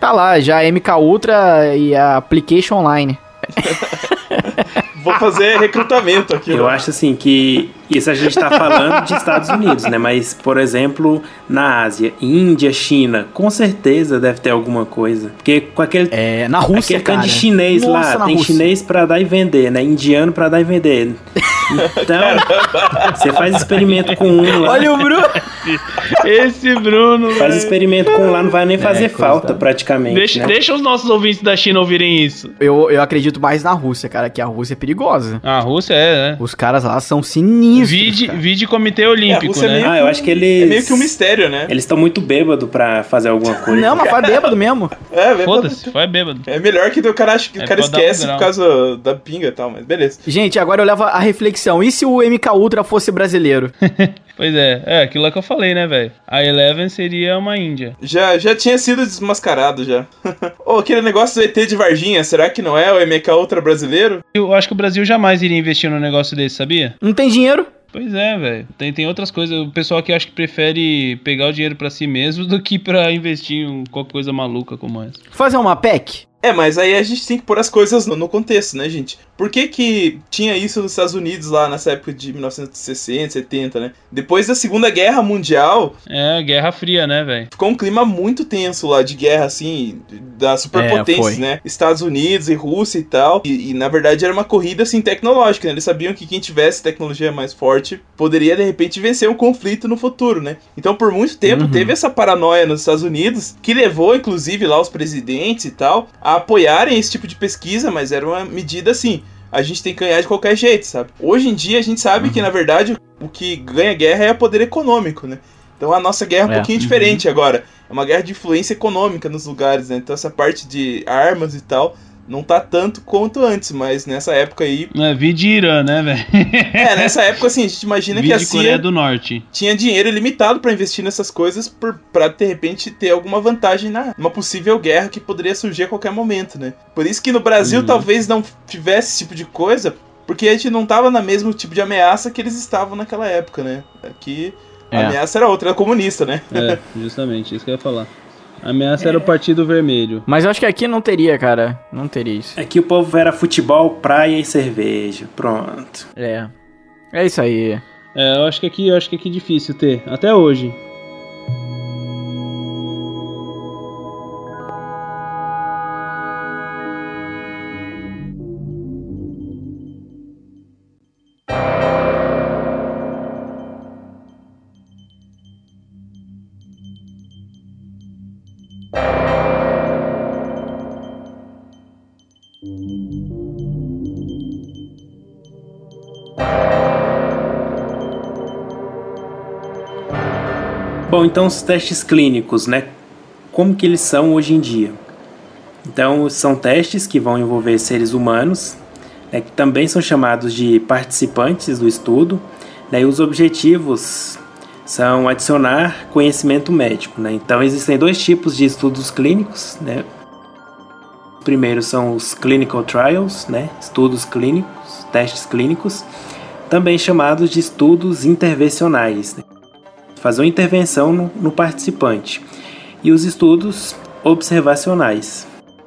tá lá, já MK Ultra e a Application Online. Vou fazer recrutamento aqui. Eu né? acho assim que isso a gente está falando de Estados Unidos, né? Mas, por exemplo, na Ásia, Índia, China, com certeza deve ter alguma coisa. Porque com aquele, É, na Rússia, aquele cara. de chinês Nossa, lá, tem Rússia. chinês pra dar e vender, né? Indiano pra dar e vender. Então, você faz experimento com um lá. Olha o Bruno. Esse Bruno. Faz experimento com um lá, não vai nem fazer coisa falta, praticamente. Deixa, né? deixa os nossos ouvintes da China ouvirem isso. Eu, eu acredito mais na Rússia, cara, que a Rússia é perigosa. A Rússia é, né? Os caras lá são sinistros. Vide, cara. vide Comitê Olímpico, Rússia é né? meio- Ah, eu acho que eles. É meio que um mistério, né? Eles estão muito bêbados pra fazer alguma coisa. Não, mas faz bêbado mesmo. É, é, Foda-se, vai bêbado. É melhor que o cara, acha que É o cara um esquece grau. por causa da pinga e tal, mas beleza. Gente, agora eu levo a reflexão. E se o MK Ultra fosse brasileiro? Pois é, é aquilo lá que eu falei, né, velho? A Eleven seria uma Índia. Já, já tinha sido desmascarado já. Ô, aquele negócio do ET de Varginha, será que não é o MK Ultra brasileiro? Eu acho que o Brasil jamais iria investir num negócio desse, sabia? Não tem dinheiro? Pois é, velho. Tem, tem outras coisas. O pessoal que acha que prefere pegar o dinheiro pra si mesmo do que pra investir em qualquer coisa maluca como essa. Fazer uma PEC? É, mas aí a gente tem que pôr as coisas no, no contexto, né, gente? Por que que tinha isso nos Estados Unidos lá nessa época de 1960, 70, né? Depois da Segunda Guerra Mundial, É, Guerra Fria, né, velho? ficou um clima muito tenso lá de guerra, assim, das superpotências, É, né? Estados Unidos e Rússia e tal. E, e, na verdade era uma corrida, assim, tecnológica, né? Eles sabiam que quem tivesse tecnologia mais forte poderia, de repente, vencer um conflito no futuro, né? Então, por muito tempo, Uhum. teve essa paranoia nos Estados Unidos, que levou, inclusive, lá os presidentes e tal, a apoiarem esse tipo de pesquisa, mas era uma medida, assim... A gente tem que ganhar de qualquer jeito, sabe? Hoje em dia a gente sabe Uhum. que, na verdade, o que ganha guerra é o poder econômico, né? Então a nossa guerra é um É. pouquinho diferente agora. É uma guerra de influência econômica nos lugares, né? Então essa parte de armas e tal não tá tanto quanto antes, mas nessa época aí. É, vide Irã, né, velho? É, nessa época assim, a gente imagina que a Vide Coreia CIA do Norte. tinha dinheiro ilimitado pra investir nessas coisas por, pra de repente ter alguma vantagem na uma possível guerra que poderia surgir a qualquer momento, né? Por isso que no Brasil Uhum. talvez não tivesse esse tipo de coisa, porque a gente não tava na mesmo tipo de ameaça que eles estavam naquela época, né? Aqui a É. ameaça era outra, era comunista, né? É, justamente, isso que eu ia falar. A ameaça era o Partido Vermelho. Mas eu acho que aqui não teria, cara. Não teria isso. Aqui o povo era futebol, praia e cerveja. Pronto. É. É isso aí. É, eu acho que aqui, eu acho que aqui é difícil ter, até hoje. Então os testes clínicos, né? Como que eles são hoje em dia? Então, são testes que vão envolver seres humanos, né, que também são chamados de participantes do estudo, né, e os objetivos são adicionar conhecimento médico. Né? Então, existem dois tipos de estudos clínicos. Né? O primeiro são os clinical trials, né? estudos clínicos, testes clínicos, também chamados de estudos intervencionais. Né? Fazer uma intervenção no, no participante. E os estudos observacionais.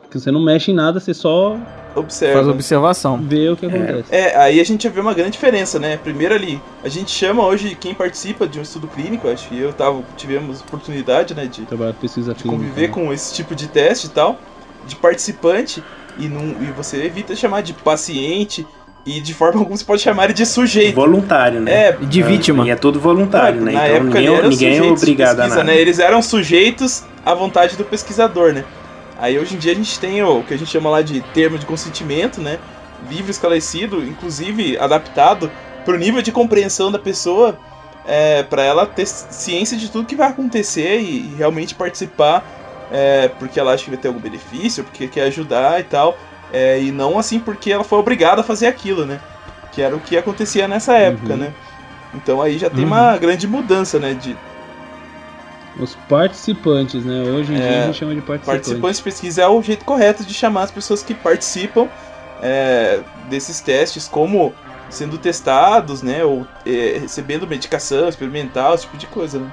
Que você não mexe em nada, você só Observa. Faz observação. vê o que acontece. É, aí a gente já vê uma grande diferença, né? Primeiro ali, a gente chama hoje quem participa de um estudo clínico, acho que eu tava, tivemos oportunidade, né, de, Trabalhar pesquisa de clínica. conviver né? com esse tipo de teste e tal, de participante, e, não, e você evita chamar de paciente, E de forma alguma você pode chamar ele de sujeito. Voluntário, né? É, De vítima. E é tudo voluntário, na né? na Então época ninguém, era ninguém é obrigado a pesquisa, nada. né? Eles eram sujeitos à vontade do pesquisador, né? Aí hoje em dia a gente tem o que a gente chama lá de termo de consentimento, né? Livre esclarecido, inclusive adaptado pro nível de compreensão da pessoa, é, para ela ter ciência de tudo que vai acontecer e, e realmente participar, é, porque ela acha que vai ter algum benefício, porque quer ajudar e tal, é, e não assim porque ela foi obrigada a fazer aquilo, né? Que era o que acontecia nessa época, Uhum. né? Então aí já tem Uhum. uma grande mudança, né? De Os participantes, né? Hoje em dia É, a gente chama de participantes. participantes de pesquisa é o jeito correto de chamar as pessoas que participam é, desses testes como sendo testados, né? Ou é, recebendo medicação experimental, esse tipo de coisa, né?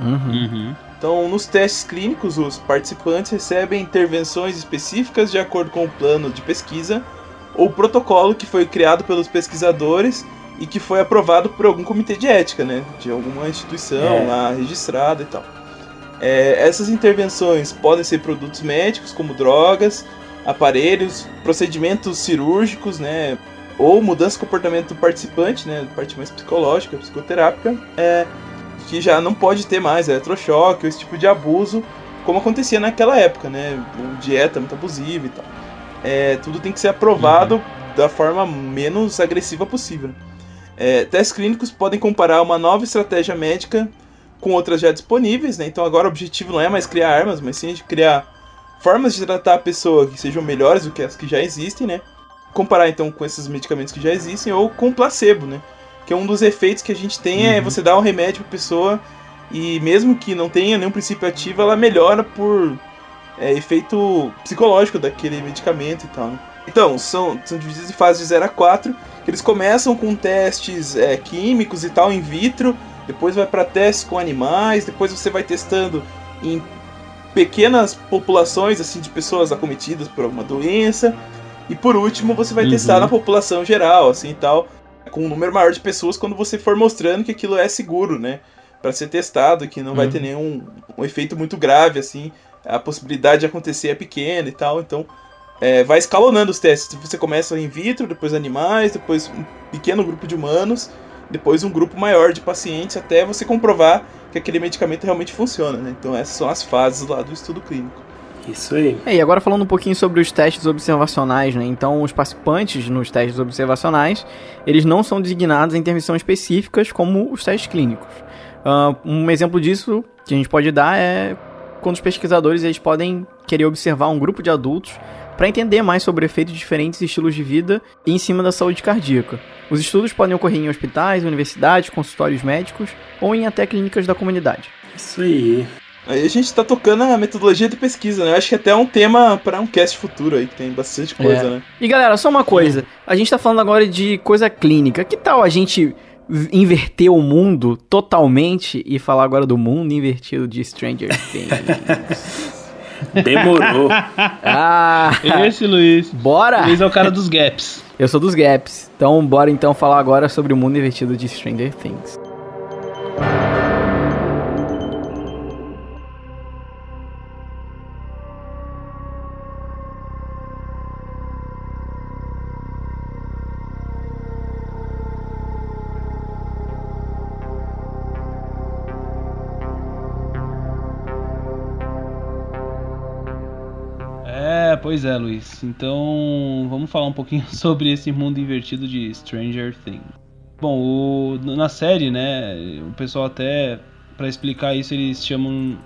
Uhum. Então, nos testes clínicos, os participantes recebem intervenções específicas de acordo com o plano de pesquisa ou protocolo que foi criado pelos pesquisadores e que foi aprovado por algum comitê de ética, né? De alguma instituição É. lá registrada e tal. É, essas intervenções podem ser produtos médicos, como drogas, aparelhos, procedimentos cirúrgicos, né? Ou mudança de comportamento do participante, né? Parte mais psicológica, psicoterápica. É, que já não pode ter mais eletrochoque ou esse tipo de abuso, como acontecia naquela época, né? Dieta muito abusiva e tal. É, tudo tem que ser aprovado da forma menos agressiva possível. É, testes clínicos podem comparar uma nova estratégia médica com outras já disponíveis, né? Então agora o objetivo não é mais criar armas, mas sim de criar formas de tratar a pessoa que sejam melhores do que as que já existem, né? Comparar então com esses medicamentos que já existem ou com placebo, né? Que é um dos efeitos que a gente tem é Uhum. você dar um remédio pra pessoa e mesmo que não tenha nenhum princípio ativo, ela melhora por é, efeito psicológico daquele medicamento e tal. né? Então, são, são divididos em fases de 0 a 4, que eles começam com testes é, químicos e tal in vitro, depois vai para testes com animais, depois você vai testando em pequenas populações assim de pessoas acometidas por alguma doença, e por último você vai Uhum. testar na população geral, assim e tal, com um número maior de pessoas quando você for mostrando que aquilo é seguro, né? Para ser testado, que não vai Uhum. ter nenhum um efeito muito grave, assim, a possibilidade de acontecer é pequena e tal, então é, vai escalonando os testes. Você começa in vitro, depois animais, depois um pequeno grupo de humanos, depois um grupo maior de pacientes, até você comprovar que aquele medicamento realmente funciona, né? Então essas são as fases lá do estudo clínico. Isso aí. É, e agora falando um pouquinho sobre os testes observacionais, né? Então, os participantes nos testes observacionais, eles não são designados em intervenções específicas como os testes clínicos. Ah, um exemplo disso que a gente pode dar é quando os pesquisadores eles podem querer observar um grupo de adultos para entender mais sobre efeitos de diferentes estilos de vida e em cima da saúde cardíaca. Os estudos podem ocorrer em hospitais, universidades, consultórios médicos ou em até clínicas da comunidade. Isso aí. Aí a gente tá tocando a metodologia de pesquisa, né? Eu acho que até é um tema para um cast futuro aí, que tem bastante coisa, É. né? E galera, só uma coisa. A gente tá falando agora de coisa clínica. Que tal a gente inverter o mundo totalmente e falar agora do mundo invertido de Stranger Things? Demorou. ah! Esse Luiz. Bora! Luiz é o cara dos gaps. Eu sou dos gaps. Então bora então falar agora sobre o mundo invertido de Stranger Things. Pois é, Luiz. Então, vamos falar um pouquinho sobre esse mundo invertido de Stranger Things. Bom, o- na série, né, o pessoal até Pra explicar isso eles chamam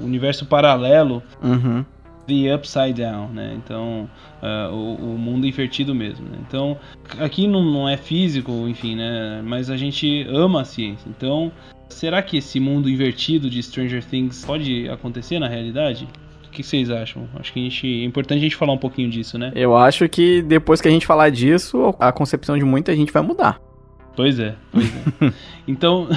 o universo paralelo Uhum. The Upside Down, né? Então, ah, o, o mundo invertido mesmo. Né? Então, aqui não, não é físico, enfim, né? Mas a gente ama a ciência. Então, será que esse mundo invertido de Stranger Things pode acontecer na realidade? O que vocês acham? Acho que a gente, é importante a gente falar um pouquinho disso, né? Eu acho que depois que a gente falar disso, a concepção de muita gente vai mudar. Pois é, pois é. então,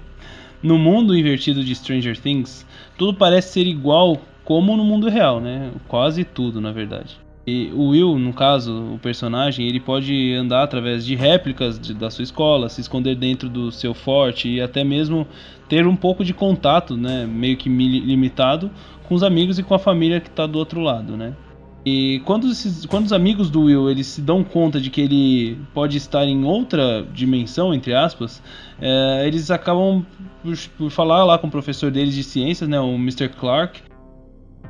no mundo invertido de Stranger Things, tudo parece ser igual como no mundo real, né? Quase tudo, na verdade. E o Will, no caso, o personagem, ele pode andar através de réplicas de- da sua escola, se esconder dentro do seu forte e até mesmo ter um pouco de contato, né? Meio que mi- limitado com os amigos e com a família que está do outro lado, né? E quando, esses, quando os amigos do Will eles se dão conta de que ele pode estar em outra dimensão, entre aspas, é, eles acabam por, por, falar lá com o professor deles de ciências, né, o Mr. Clark,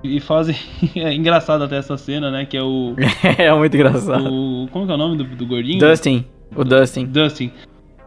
e fazem. é engraçado até essa cena, né? Que é o. é muito engraçado. O, como que é o nome do, do gordinho? Dustin. O Dustin. Dustin.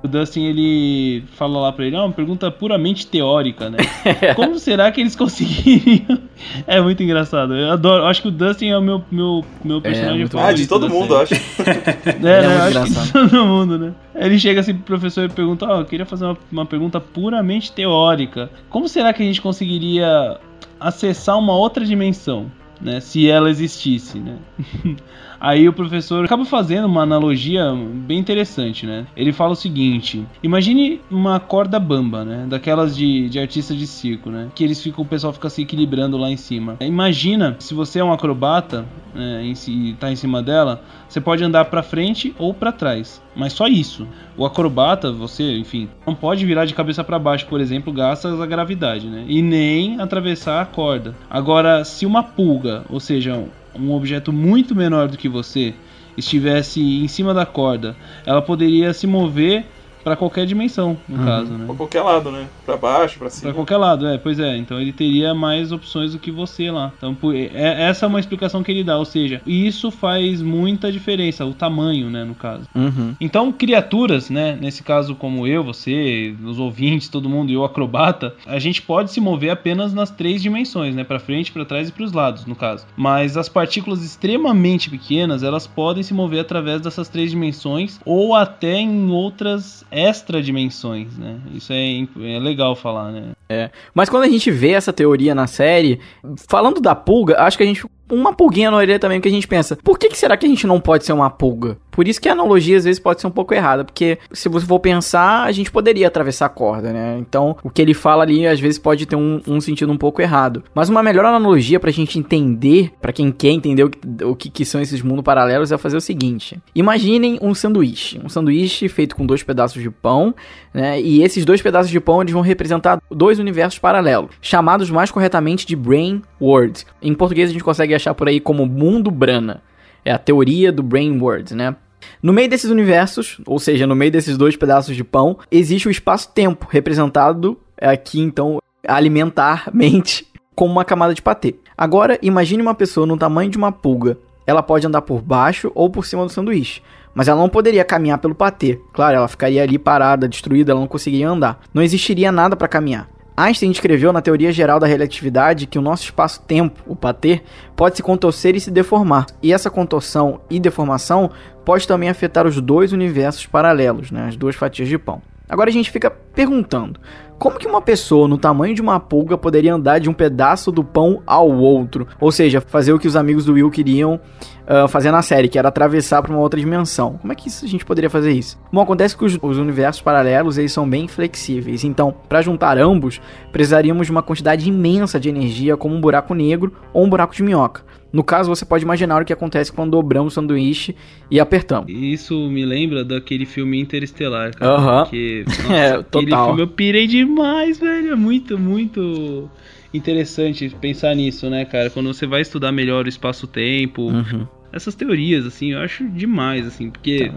O Dustin ele fala lá pra ele, é uma pergunta puramente teórica, né? Como será que eles conseguiriam? é muito engraçado. Eu adoro. Acho que o Dustin é o meu, meu, meu é, personagem é, favorito. Ah, de todo mundo, acho. é, né? É acho engraçado. que de todo mundo, né? Ele chega assim pro professor e pergunta: Ó, oh, eu queria fazer uma, uma pergunta puramente teórica. Como será que a gente conseguiria acessar uma outra dimensão? Né, se ela existisse, né? Aí o professor acaba fazendo uma analogia bem interessante, né? Ele fala o seguinte: imagine uma corda bamba, né? Daquelas de, de artista de circo, né? Que eles ficam, o pessoal fica se equilibrando lá em cima. Imagina se você é um acrobata né, em si, tá em cima dela, você pode andar para frente ou para trás, mas só isso. O acrobata, você, enfim, não pode virar de cabeça para baixo, por exemplo, gasta a gravidade, né? E nem atravessar a corda. Agora, se uma pulga, ou seja, um objeto muito menor do que você estivesse em cima da corda, ela poderia se mover para qualquer dimensão, no uhum. caso, né? Pra qualquer lado, né? Pra baixo, pra cima. Pra qualquer lado, é, pois é. Então ele teria mais opções do que você lá. Então, é, essa é uma explicação que ele dá, ou seja, isso faz muita diferença, o tamanho, né, no caso. Uhum. Então, criaturas, né, nesse caso como eu, você, os ouvintes, todo mundo e o acrobata, a gente pode se mover apenas nas três dimensões, né, para frente, para trás e para os lados, no caso. Mas as partículas extremamente pequenas, elas podem se mover através dessas três dimensões ou até em outras extra dimensões, né? Isso é, é legal falar, né? É. Mas quando a gente vê essa teoria na série, falando da pulga, acho que a gente uma pulguinha na orelha também que a gente pensa, por que, que será que a gente não pode ser uma pulga? Por isso que a analogia às vezes pode ser um pouco errada, porque se você for pensar, a gente poderia atravessar a corda, né? Então, o que ele fala ali às vezes pode ter um, um sentido um pouco errado. Mas uma melhor analogia pra gente entender, para quem quer entender o, que, o que, que, são esses mundos paralelos, é fazer o seguinte: imaginem um sanduíche, um sanduíche feito com dois pedaços de pão, né? E esses dois pedaços de pão eles vão representar dois universos paralelos, chamados mais corretamente de Brain World. Em português a gente consegue achar por aí como Mundo Brana. É a teoria do Brain World, né? No meio desses universos, ou seja, no meio desses dois pedaços de pão, existe o espaço-tempo, representado aqui então alimentarmente como uma camada de patê. Agora, imagine uma pessoa no tamanho de uma pulga. Ela pode andar por baixo ou por cima do sanduíche, mas ela não poderia caminhar pelo patê. Claro, ela ficaria ali parada, destruída, ela não conseguiria andar. Não existiria nada para caminhar. Einstein escreveu na teoria geral da relatividade que o nosso espaço-tempo, o patê, pode se contorcer e se deformar. E essa contorção e deformação pode também afetar os dois universos paralelos, né, as duas fatias de pão. Agora a gente fica perguntando: como que uma pessoa no tamanho de uma pulga poderia andar de um pedaço do pão ao outro? Ou seja, fazer o que os amigos do Will queriam uh, fazer na série, que era atravessar para uma outra dimensão. Como é que isso, a gente poderia fazer isso? Bom, acontece que os, os universos paralelos eles são bem flexíveis. Então, para juntar ambos, precisaríamos de uma quantidade imensa de energia, como um buraco negro ou um buraco de minhoca. No caso, você pode imaginar o que acontece quando dobramos o sanduíche e apertamos. Isso me lembra daquele filme Interestelar, cara. Aham. Que, nossa, é, total. Aquele filme eu pirei demais, velho. É muito, muito interessante pensar nisso, né, cara? Quando você vai estudar melhor o espaço-tempo, uhum. essas teorias, assim, eu acho demais, assim, porque tá.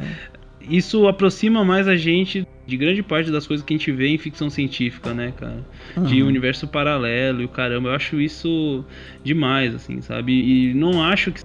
isso aproxima mais a gente de grande parte das coisas que a gente vê em ficção científica, né, cara? Uhum. De universo paralelo e o caramba, eu acho isso demais, assim, sabe? E não acho que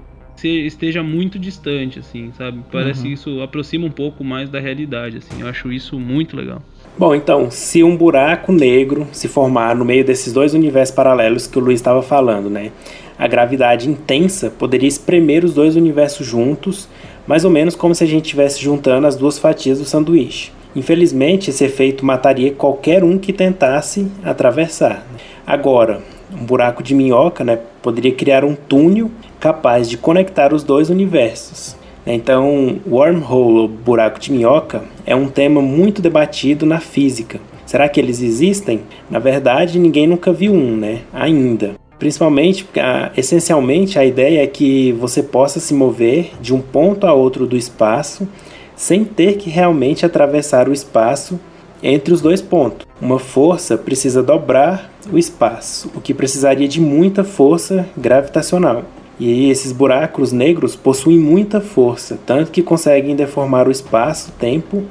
esteja muito distante, assim, sabe? Parece uhum. que isso aproxima um pouco mais da realidade, assim. Eu acho isso muito legal. Bom, então, se um buraco negro se formar no meio desses dois universos paralelos que o Luiz estava falando, né? A gravidade intensa poderia espremer os dois universos juntos, mais ou menos como se a gente estivesse juntando as duas fatias do sanduíche. Infelizmente, esse efeito mataria qualquer um que tentasse atravessar. Agora, um buraco de minhoca né, poderia criar um túnel capaz de conectar os dois universos. Então, wormhole, ou buraco de minhoca, é um tema muito debatido na física. Será que eles existem? Na verdade, ninguém nunca viu um, né? Ainda. Principalmente porque, ah, essencialmente, a ideia é que você possa se mover de um ponto a outro do espaço sem ter que realmente atravessar o espaço entre os dois pontos. Uma força precisa dobrar o espaço, o que precisaria de muita força gravitacional. E esses buracos negros possuem muita força, tanto que conseguem deformar o espaço-tempo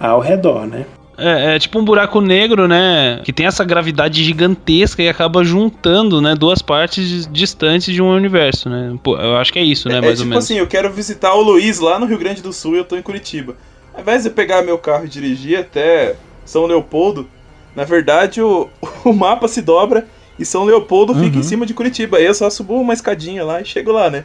ao redor, né? É, é, tipo um buraco negro, né? Que tem essa gravidade gigantesca e acaba juntando, né? Duas partes distantes de um universo, né? Pô, eu acho que é isso, né? É, mais tipo ou menos. assim, eu quero visitar o Luiz lá no Rio Grande do Sul e eu tô em Curitiba. Ao invés de eu pegar meu carro e dirigir até São Leopoldo, na verdade o, o mapa se dobra e São Leopoldo fica Uhum. em cima de Curitiba. Aí eu só subo uma escadinha lá e chego lá, né?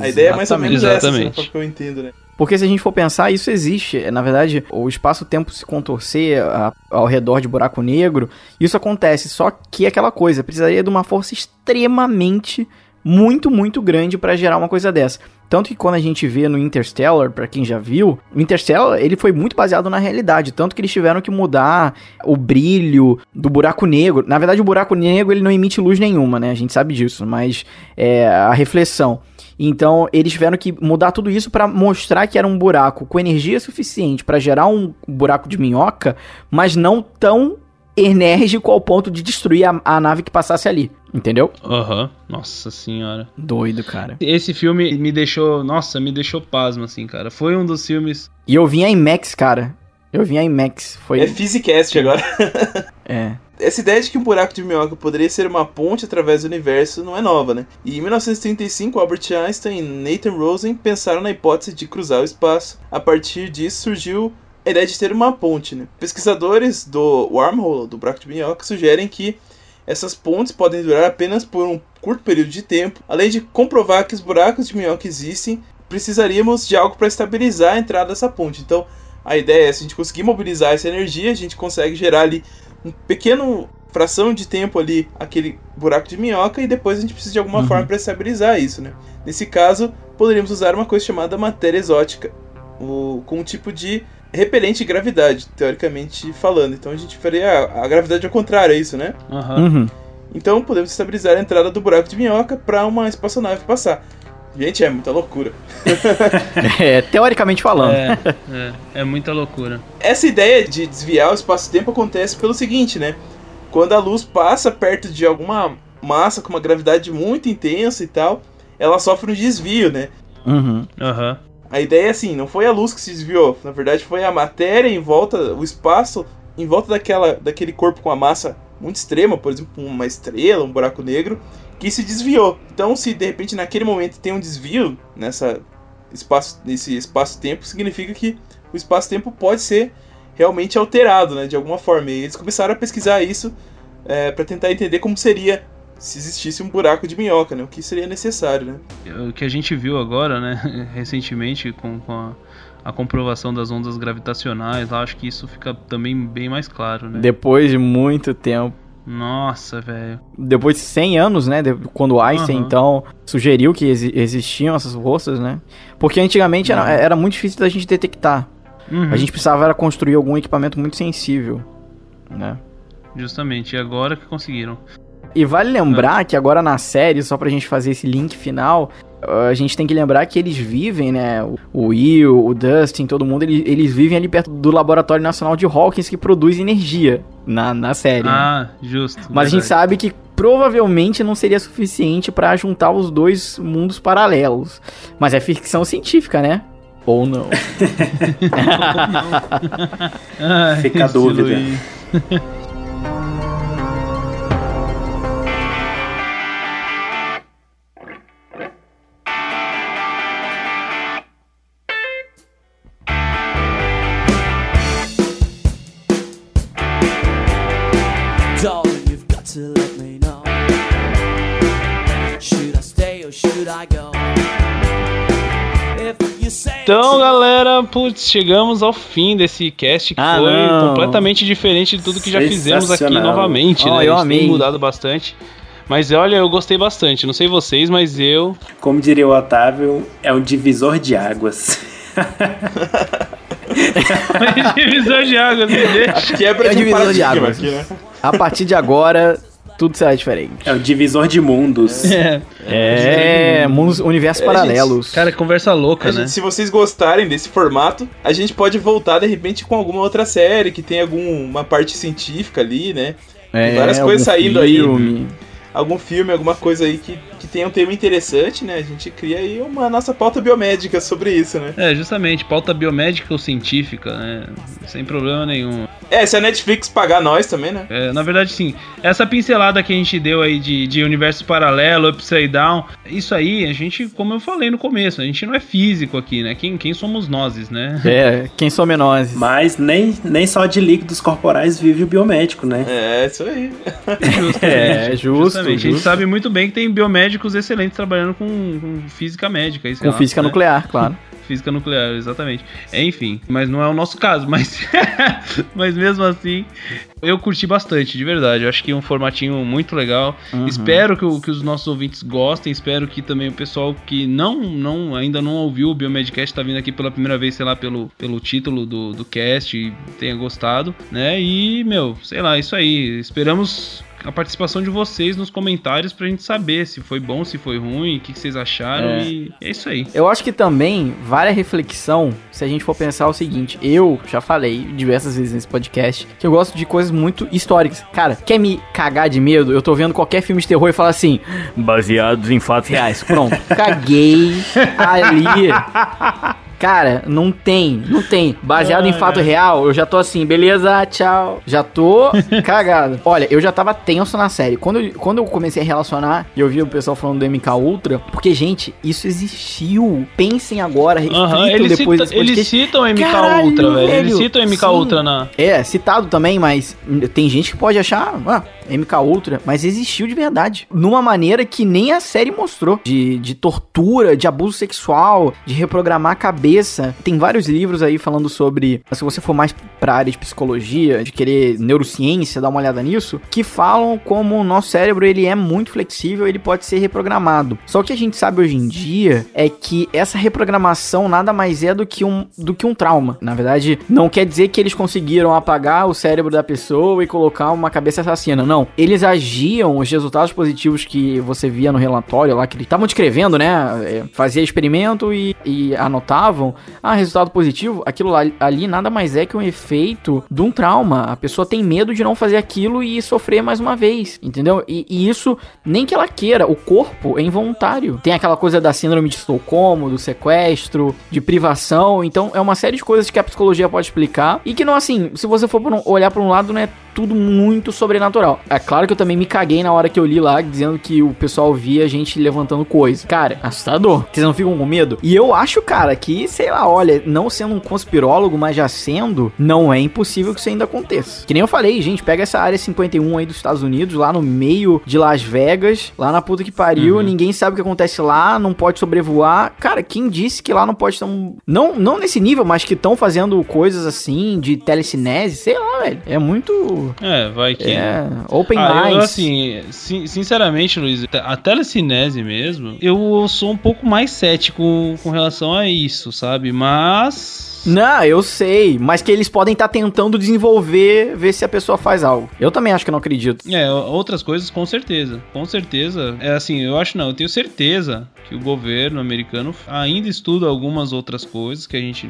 A ideia é mais ou menos Exatamente. essa, assim, que eu entendo, né? Porque se a gente for pensar, isso existe. É, Na verdade, o espaço-tempo se contorcer a- ao redor de buraco negro, isso acontece. Só que é aquela coisa, precisaria de uma força extremamente, muito, muito grande para gerar uma coisa dessa. Tanto que quando a gente vê no Interstellar, pra quem já viu, o Interstellar ele foi muito baseado na realidade. Tanto que eles tiveram que mudar o brilho do buraco negro. Na verdade, o buraco negro ele não emite luz nenhuma, né? A gente sabe disso, mas é a reflexão. Então, eles tiveram que mudar tudo isso para mostrar que era um buraco com energia suficiente para gerar um buraco de minhoca, mas não tão enérgico ao ponto de destruir a, a nave que passasse ali. Entendeu? Aham. Nossa senhora. Doido, cara. Esse filme me deixou. Nossa, me deixou pasmo, assim, cara. Foi um dos filmes. E eu vim em IMAX, cara. Eu vim em IMAX. Foi. É Physicast agora. É. Essa ideia de que um buraco de minhoca poderia ser uma ponte através do universo não é nova, né? E em 1935, Albert Einstein e Nathan Rosen pensaram na hipótese de cruzar o espaço. A partir disso surgiu a ideia de ter uma ponte, né? Pesquisadores do wormhole, do buraco de minhoca, sugerem que essas pontes podem durar apenas por um curto período de tempo. Além de comprovar que os buracos de minhoca existem, precisaríamos de algo para estabilizar a entrada dessa ponte. Então, a ideia é, se a gente conseguir mobilizar essa energia, a gente consegue gerar ali um pequeno fração de tempo ali aquele buraco de minhoca e depois a gente precisa de alguma Uhum. forma para estabilizar isso, né? Nesse caso, poderíamos usar uma coisa chamada matéria exótica, o, com um tipo de repelente de gravidade, teoricamente falando. Então a gente faria a, a gravidade ao contrário, é isso, né? Aham. Uhum. Então podemos estabilizar a entrada do buraco de minhoca para uma espaçonave passar. Gente, é muita loucura. É, teoricamente falando. É, é, é muita loucura. Essa ideia de desviar o espaço-tempo acontece pelo seguinte, né? Quando a luz passa perto de alguma massa com uma gravidade muito intensa e tal, ela sofre um desvio, né? Uhum. Aham. A ideia é assim, não foi a luz que se desviou, na verdade foi a matéria em volta, o espaço em volta daquela, daquele corpo com a massa muito extrema, por exemplo, uma estrela, um buraco negro, que se desviou. Então, se de repente naquele momento tem um desvio nessa espaço, nesse espaço-tempo, significa que o espaço-tempo pode ser realmente alterado, né, de alguma forma. E eles começaram a pesquisar isso para tentar entender como seria se existisse um buraco de minhoca, né, o que seria necessário, né. O que a gente viu agora, né, recentemente, com, com a, a comprovação das ondas gravitacionais, lá, acho que isso fica também bem mais claro, né? Depois de muito tempo. Nossa, velho. Depois de 100 anos, né? de- quando Einstein, Aham. então, sugeriu que exi- existiam essas forças, né? Porque antigamente era, era muito difícil da gente detectar. Uhum, A gente precisava era construir algum equipamento muito sensível, né? Justamente, e agora que conseguiram. E vale É. lembrar que agora na série, só pra gente fazer esse link final, a gente tem que lembrar que eles vivem, né? O Will, o Dustin, todo mundo, eles, eles vivem ali perto do Laboratório Nacional de Hawkins que produz energia na, na série. né? Ah, justo. Mas a gente verdade. sabe que provavelmente não seria suficiente pra juntar os dois mundos paralelos. Mas é ficção científica, né? Ou não. Fica a dúvida. Então, galera, putz, chegamos ao fim desse cast que Ah, foi não. completamente diferente de tudo que já fizemos aqui novamente, Ó, né? eu A gente tem amei. mudado bastante. Mas olha, eu gostei bastante. Não sei vocês, mas eu. Como diria o Otávio, é um divisor de águas. Divisor de água, me deixa. Quebra É de um divisor de águas. aqui, né? A partir de agora, tudo será diferente. É o divisor de mundos. É, mundos, universos É, paralelos. Cara, conversa louca, A né? gente, se vocês gostarem desse formato, a gente pode voltar de repente com alguma outra série que tem alguma parte científica ali, né? é, várias coisas algum saindo aí. filme. Algum filme, alguma coisa aí que que tem um tema interessante, né? A gente cria aí uma nossa pauta biomédica sobre isso, né? É, justamente, pauta biomédica ou científica, né? Sem problema nenhum. É, se a Netflix pagar nós também, né? É, na verdade, sim. Essa pincelada que a gente deu aí de, de universo paralelo, upside down, isso aí, a gente, como eu falei no começo, a gente não é físico aqui, né? Quem, quem somos nós, né? É, quem somos nós? Mas nem, nem só de líquidos corporais vive o biomédico, né? É, isso aí. Justamente, É, justo, justamente. A gente justo. sabe muito bem que tem biomédicos excelentes trabalhando com, com física médica. Com lá, física né? nuclear, claro. Física nuclear, exatamente. Enfim, mas não é o nosso caso, mas, mas mesmo assim, eu curti bastante, de verdade. Eu acho que é um formatinho muito legal. Uhum. Espero que, que os nossos ouvintes gostem, espero que também o pessoal que não, não ainda não ouviu o Biomedcast, tá vindo aqui pela primeira vez, sei lá, pelo, pelo título do, do cast, e tenha gostado, né? E, meu, sei lá, isso aí. Esperamos a participação de vocês nos comentários pra gente saber se foi bom, se foi ruim, o que, que vocês acharam É. e é isso aí. Eu acho que também vale a reflexão se a gente for pensar o seguinte: eu já falei diversas vezes nesse podcast que eu gosto de coisas muito históricas. Cara, quer me cagar de medo? Eu tô vendo qualquer filme de terror e falo assim, baseados em fatos reais. Pronto, caguei ali. Cara, não tem, não tem. Baseado em Ai, fato ai. real, eu já tô assim, beleza, tchau. Já tô cagado. Olha, eu já tava tenso na série. Quando eu, quando eu comecei a relacionar e eu vi o pessoal falando do MK Ultra, porque, gente, isso existiu. Pensem agora, reflitam Aham, eles, depois cita- desse eles citam o MK Caralho, Ultra, velho. Eles citam o MK Sim. Ultra na. É, citado também, mas tem gente que pode achar, ah, MK Ultra, mas existiu de verdade. Numa maneira que nem a série mostrou. De, de tortura, de abuso sexual, de reprogramar a cabeça. Tem vários livros aí falando sobre, se você for mais pra área de psicologia, de querer neurociência, dar uma olhada nisso, que falam como o nosso cérebro ele é muito flexível, ele pode ser reprogramado. Só que a gente sabe hoje em dia é que essa reprogramação nada mais é do que um, do que um trauma. Na verdade, não quer dizer que eles conseguiram apagar o cérebro da pessoa e colocar uma cabeça assassina. Não. Eles agiam, os resultados positivos que você via no relatório lá, que eles estavam descrevendo, né? É, Fazia experimento e, e anotavam. Ah, resultado positivo. Aquilo lá, ali nada mais é que um efeito de um trauma. A pessoa tem medo de não fazer aquilo e sofrer mais uma vez. Entendeu? E, e isso, nem que ela queira, o corpo é involuntário. Tem aquela coisa da síndrome de Estocolmo, do sequestro, de privação. Então, é uma série de coisas que a psicologia pode explicar. E que não, assim, se você for olhar para um lado, não é tudo muito sobrenatural. É claro que eu também me caguei na hora que eu li lá, dizendo que o pessoal via gente levantando coisa. Cara, assustador. Vocês não ficam com medo? E eu acho, cara, que, sei lá, olha, não sendo um conspirólogo, mas já sendo, não é impossível que isso ainda aconteça. Que nem eu falei, gente, pega essa área 51 aí dos Estados Unidos, lá no meio de Las Vegas, lá na puta que pariu, ninguém sabe o que acontece lá, não pode sobrevoar. Cara, quem disse que lá não pode estar. Não, não nesse nível, mas que estão fazendo coisas assim, de telecinese, sei lá, velho. É muito. É, vai que. É. Open Ah, eu, minds. assim, sin- sinceramente, Luiz, a telecinese mesmo, eu sou um pouco mais cético com relação a isso, sabe? Mas. Não, eu sei, mas que eles podem estar tentando desenvolver, ver se a pessoa faz algo. Eu também acho que não acredito. É, outras coisas com certeza. Com certeza. É assim, eu acho não, eu tenho certeza que o governo americano ainda estuda algumas outras coisas que a gente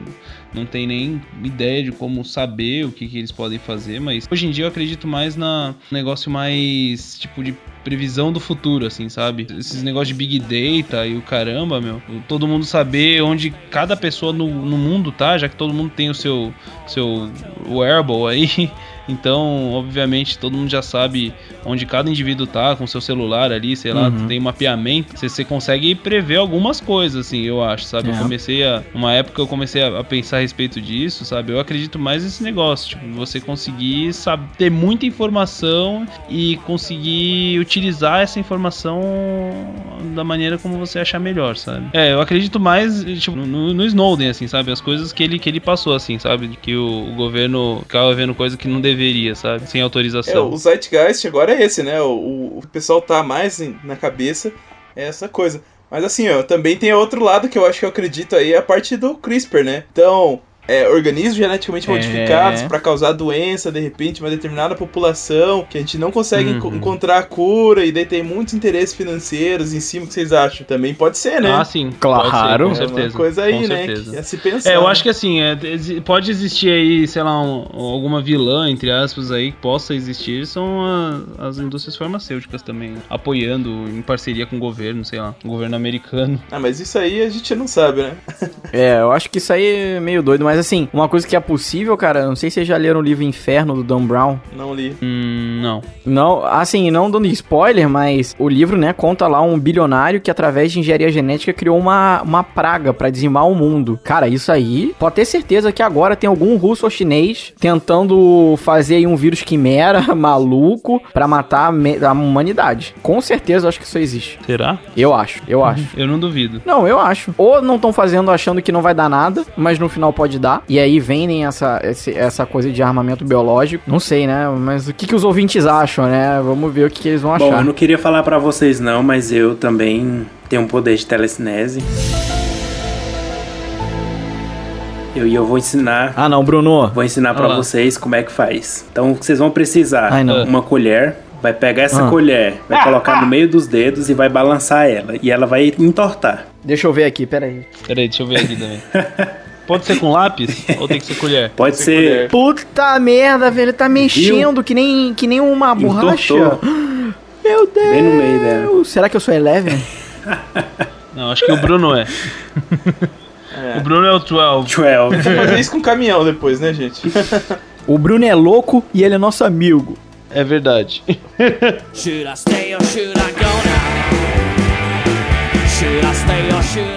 não tem nem ideia de como saber o que, que eles podem fazer, mas hoje em dia eu acredito mais na negócio mais tipo de previsão do futuro, assim, sabe? Esses negócios de Big Data e o caramba, meu. Todo mundo saber onde cada pessoa no, no mundo tá, já que todo mundo tem o seu, seu wearable aí. Então, obviamente, todo mundo já sabe onde cada indivíduo tá com seu celular ali, sei lá, Uhum. tem um mapeamento. Você, você consegue prever algumas coisas, assim, eu acho, sabe? É. Eu comecei a. Uma época eu comecei a, a pensar a respeito disso, sabe? Eu acredito mais nesse negócio, tipo, você conseguir sabe, ter muita informação e conseguir utilizar essa informação da maneira como você achar melhor, sabe? É, eu acredito mais tipo, no, no Snowden, assim, sabe? As coisas que ele, que ele passou, assim, sabe? De Que o, o governo ficava vendo coisa que não deveria, sabe? Sem É, autorização. o Zeitgeist agora é esse, né? O, o- o pessoal tá mais na cabeça é essa coisa. Mas assim, ó, também tem outro lado que eu acho que eu acredito aí, é a parte do CRISPR, né? Então, é, organismos geneticamente É. modificados pra causar doença, de repente, uma determinada população, que a gente não consegue Uhum. encontrar a cura, e daí tem muitos interesses financeiros em cima, o que vocês acham? Também pode ser, né? Ah, sim. Claro. Ser, com é certeza. uma coisa aí, com né? certeza. Que é se pensar. É, eu né? acho que assim, é, pode existir aí, sei lá, um- alguma vilã, entre aspas, aí, que possa existir, são a- as indústrias farmacêuticas também, apoiando em parceria com o governo, sei lá, o governo americano. Ah, mas isso aí a gente não sabe, né? É, eu acho que isso aí é meio doido, mas assim, uma coisa que é possível, cara, não sei se vocês já leram o livro Inferno do Dan Brown. Não li. Hum, não. Não, assim, não dando spoiler, mas o livro, né, conta lá um bilionário que através de engenharia genética criou uma, uma praga pra dizimar o mundo. Cara, isso aí, pode ter certeza que agora tem algum russo ou chinês tentando fazer aí um vírus quimera maluco pra matar a, a humanidade. Com certeza eu acho que isso existe. Será? Eu acho, eu acho. Eu não duvido. Não, eu acho. Ou não estão fazendo achando que não vai dar nada, mas no final pode dar. E aí vendem essa, esse- essa coisa de armamento biológico. Não sei, né? Mas o que, que os ouvintes acham, né? Vamos ver o que, que eles vão Bom, achar. eu não queria falar pra vocês não, mas eu também tenho um poder de telecinese. Eu, e eu vou ensinar, Ah, não, Bruno. vou ensinar lá. vocês como é que faz. Então, vocês vão precisar Ai, uma colher, vai pegar essa Ah. colher, vai colocar no meio dos dedos e vai balançar ela e ela vai entortar. Deixa eu ver aqui, peraí. Peraí, deixa eu ver aqui também. Pode ser com lápis ou tem que ser colher? Pode Sem ser colher. Puta merda, velho. Tá mexendo que nem, que nem uma borracha. entortou Meu Deus. bem no meio dela. Será que eu sou Eleven? Não, acho que o Bruno é. O Bruno é o 12. 12. Fazer isso com caminhão depois, né, gente? o Bruno é louco e ele é nosso amigo. É verdade.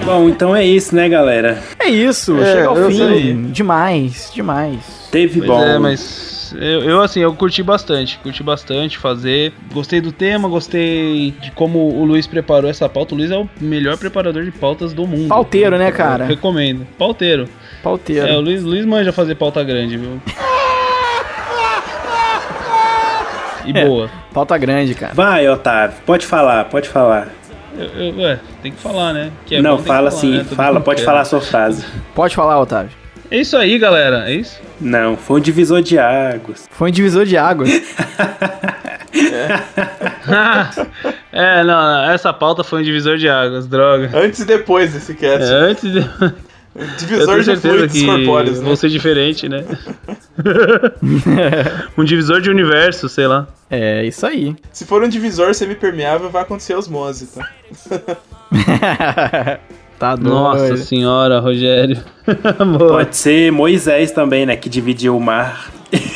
Bom, então é isso, né, galera? É isso, É, chega ao fim. sei. Demais, demais. Teve Pois bom. é, mas eu, eu, assim, eu curti bastante, curti bastante fazer. Gostei do tema, gostei de como o Luiz preparou essa pauta. O Luiz é o melhor preparador de pautas do mundo. Pauteiro, né, cara? Eu recomendo. Pauteiro. Pauteiro. É, o Luiz, Luiz manja fazer pauta grande, viu? E É. boa. Pauta grande, cara. Vai, Otávio, pode falar, pode falar. Eu, eu- ué, tem que falar, né? Que é não, bom, fala falar, sim, né? Fala, pode quer. falar a sua frase. Pode falar, Otávio. É isso aí, galera. É isso? Não, foi um divisor de águas. Foi um divisor de água. é, não, essa pauta foi um divisor de águas, droga. Antes e depois desse É, cast. antes de. Eu Divisor tenho de certeza fluidos que corpóreos, né? vão ser diferente, né? um divisor de universo, sei lá. É isso aí. Se for um divisor semipermeável, vai acontecer osmose, tá? tá doido. Nossa senhora, Rogério. Pode ser Moisés também, né? Que dividiu o mar.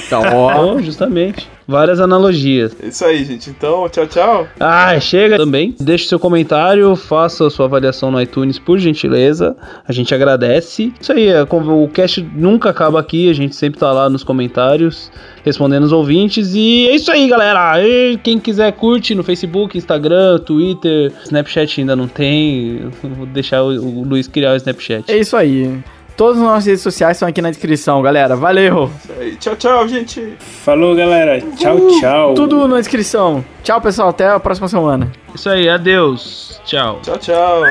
Tá, ó. Oh, justamente. Várias analogias. É isso aí, gente. Então, tchau, tchau. Ah, chega também. Deixe seu comentário, faça a sua avaliação no iTunes, por gentileza. A gente agradece. Isso aí, é como o cast nunca acaba aqui, a gente sempre tá lá nos comentários, respondendo os ouvintes. E é isso aí, galera. E quem quiser curte no Facebook, Instagram, Twitter, Snapchat ainda não tem. Vou deixar o, o Luiz criar o Snapchat. É isso aí. Todas as nossas redes sociais estão aqui na descrição, galera. Valeu! Isso aí. Tchau, tchau, gente. Falou, galera. Tchau, tchau. Tudo na descrição. Tchau, pessoal. Até a próxima semana. Isso aí, adeus. Tchau. Tchau, tchau.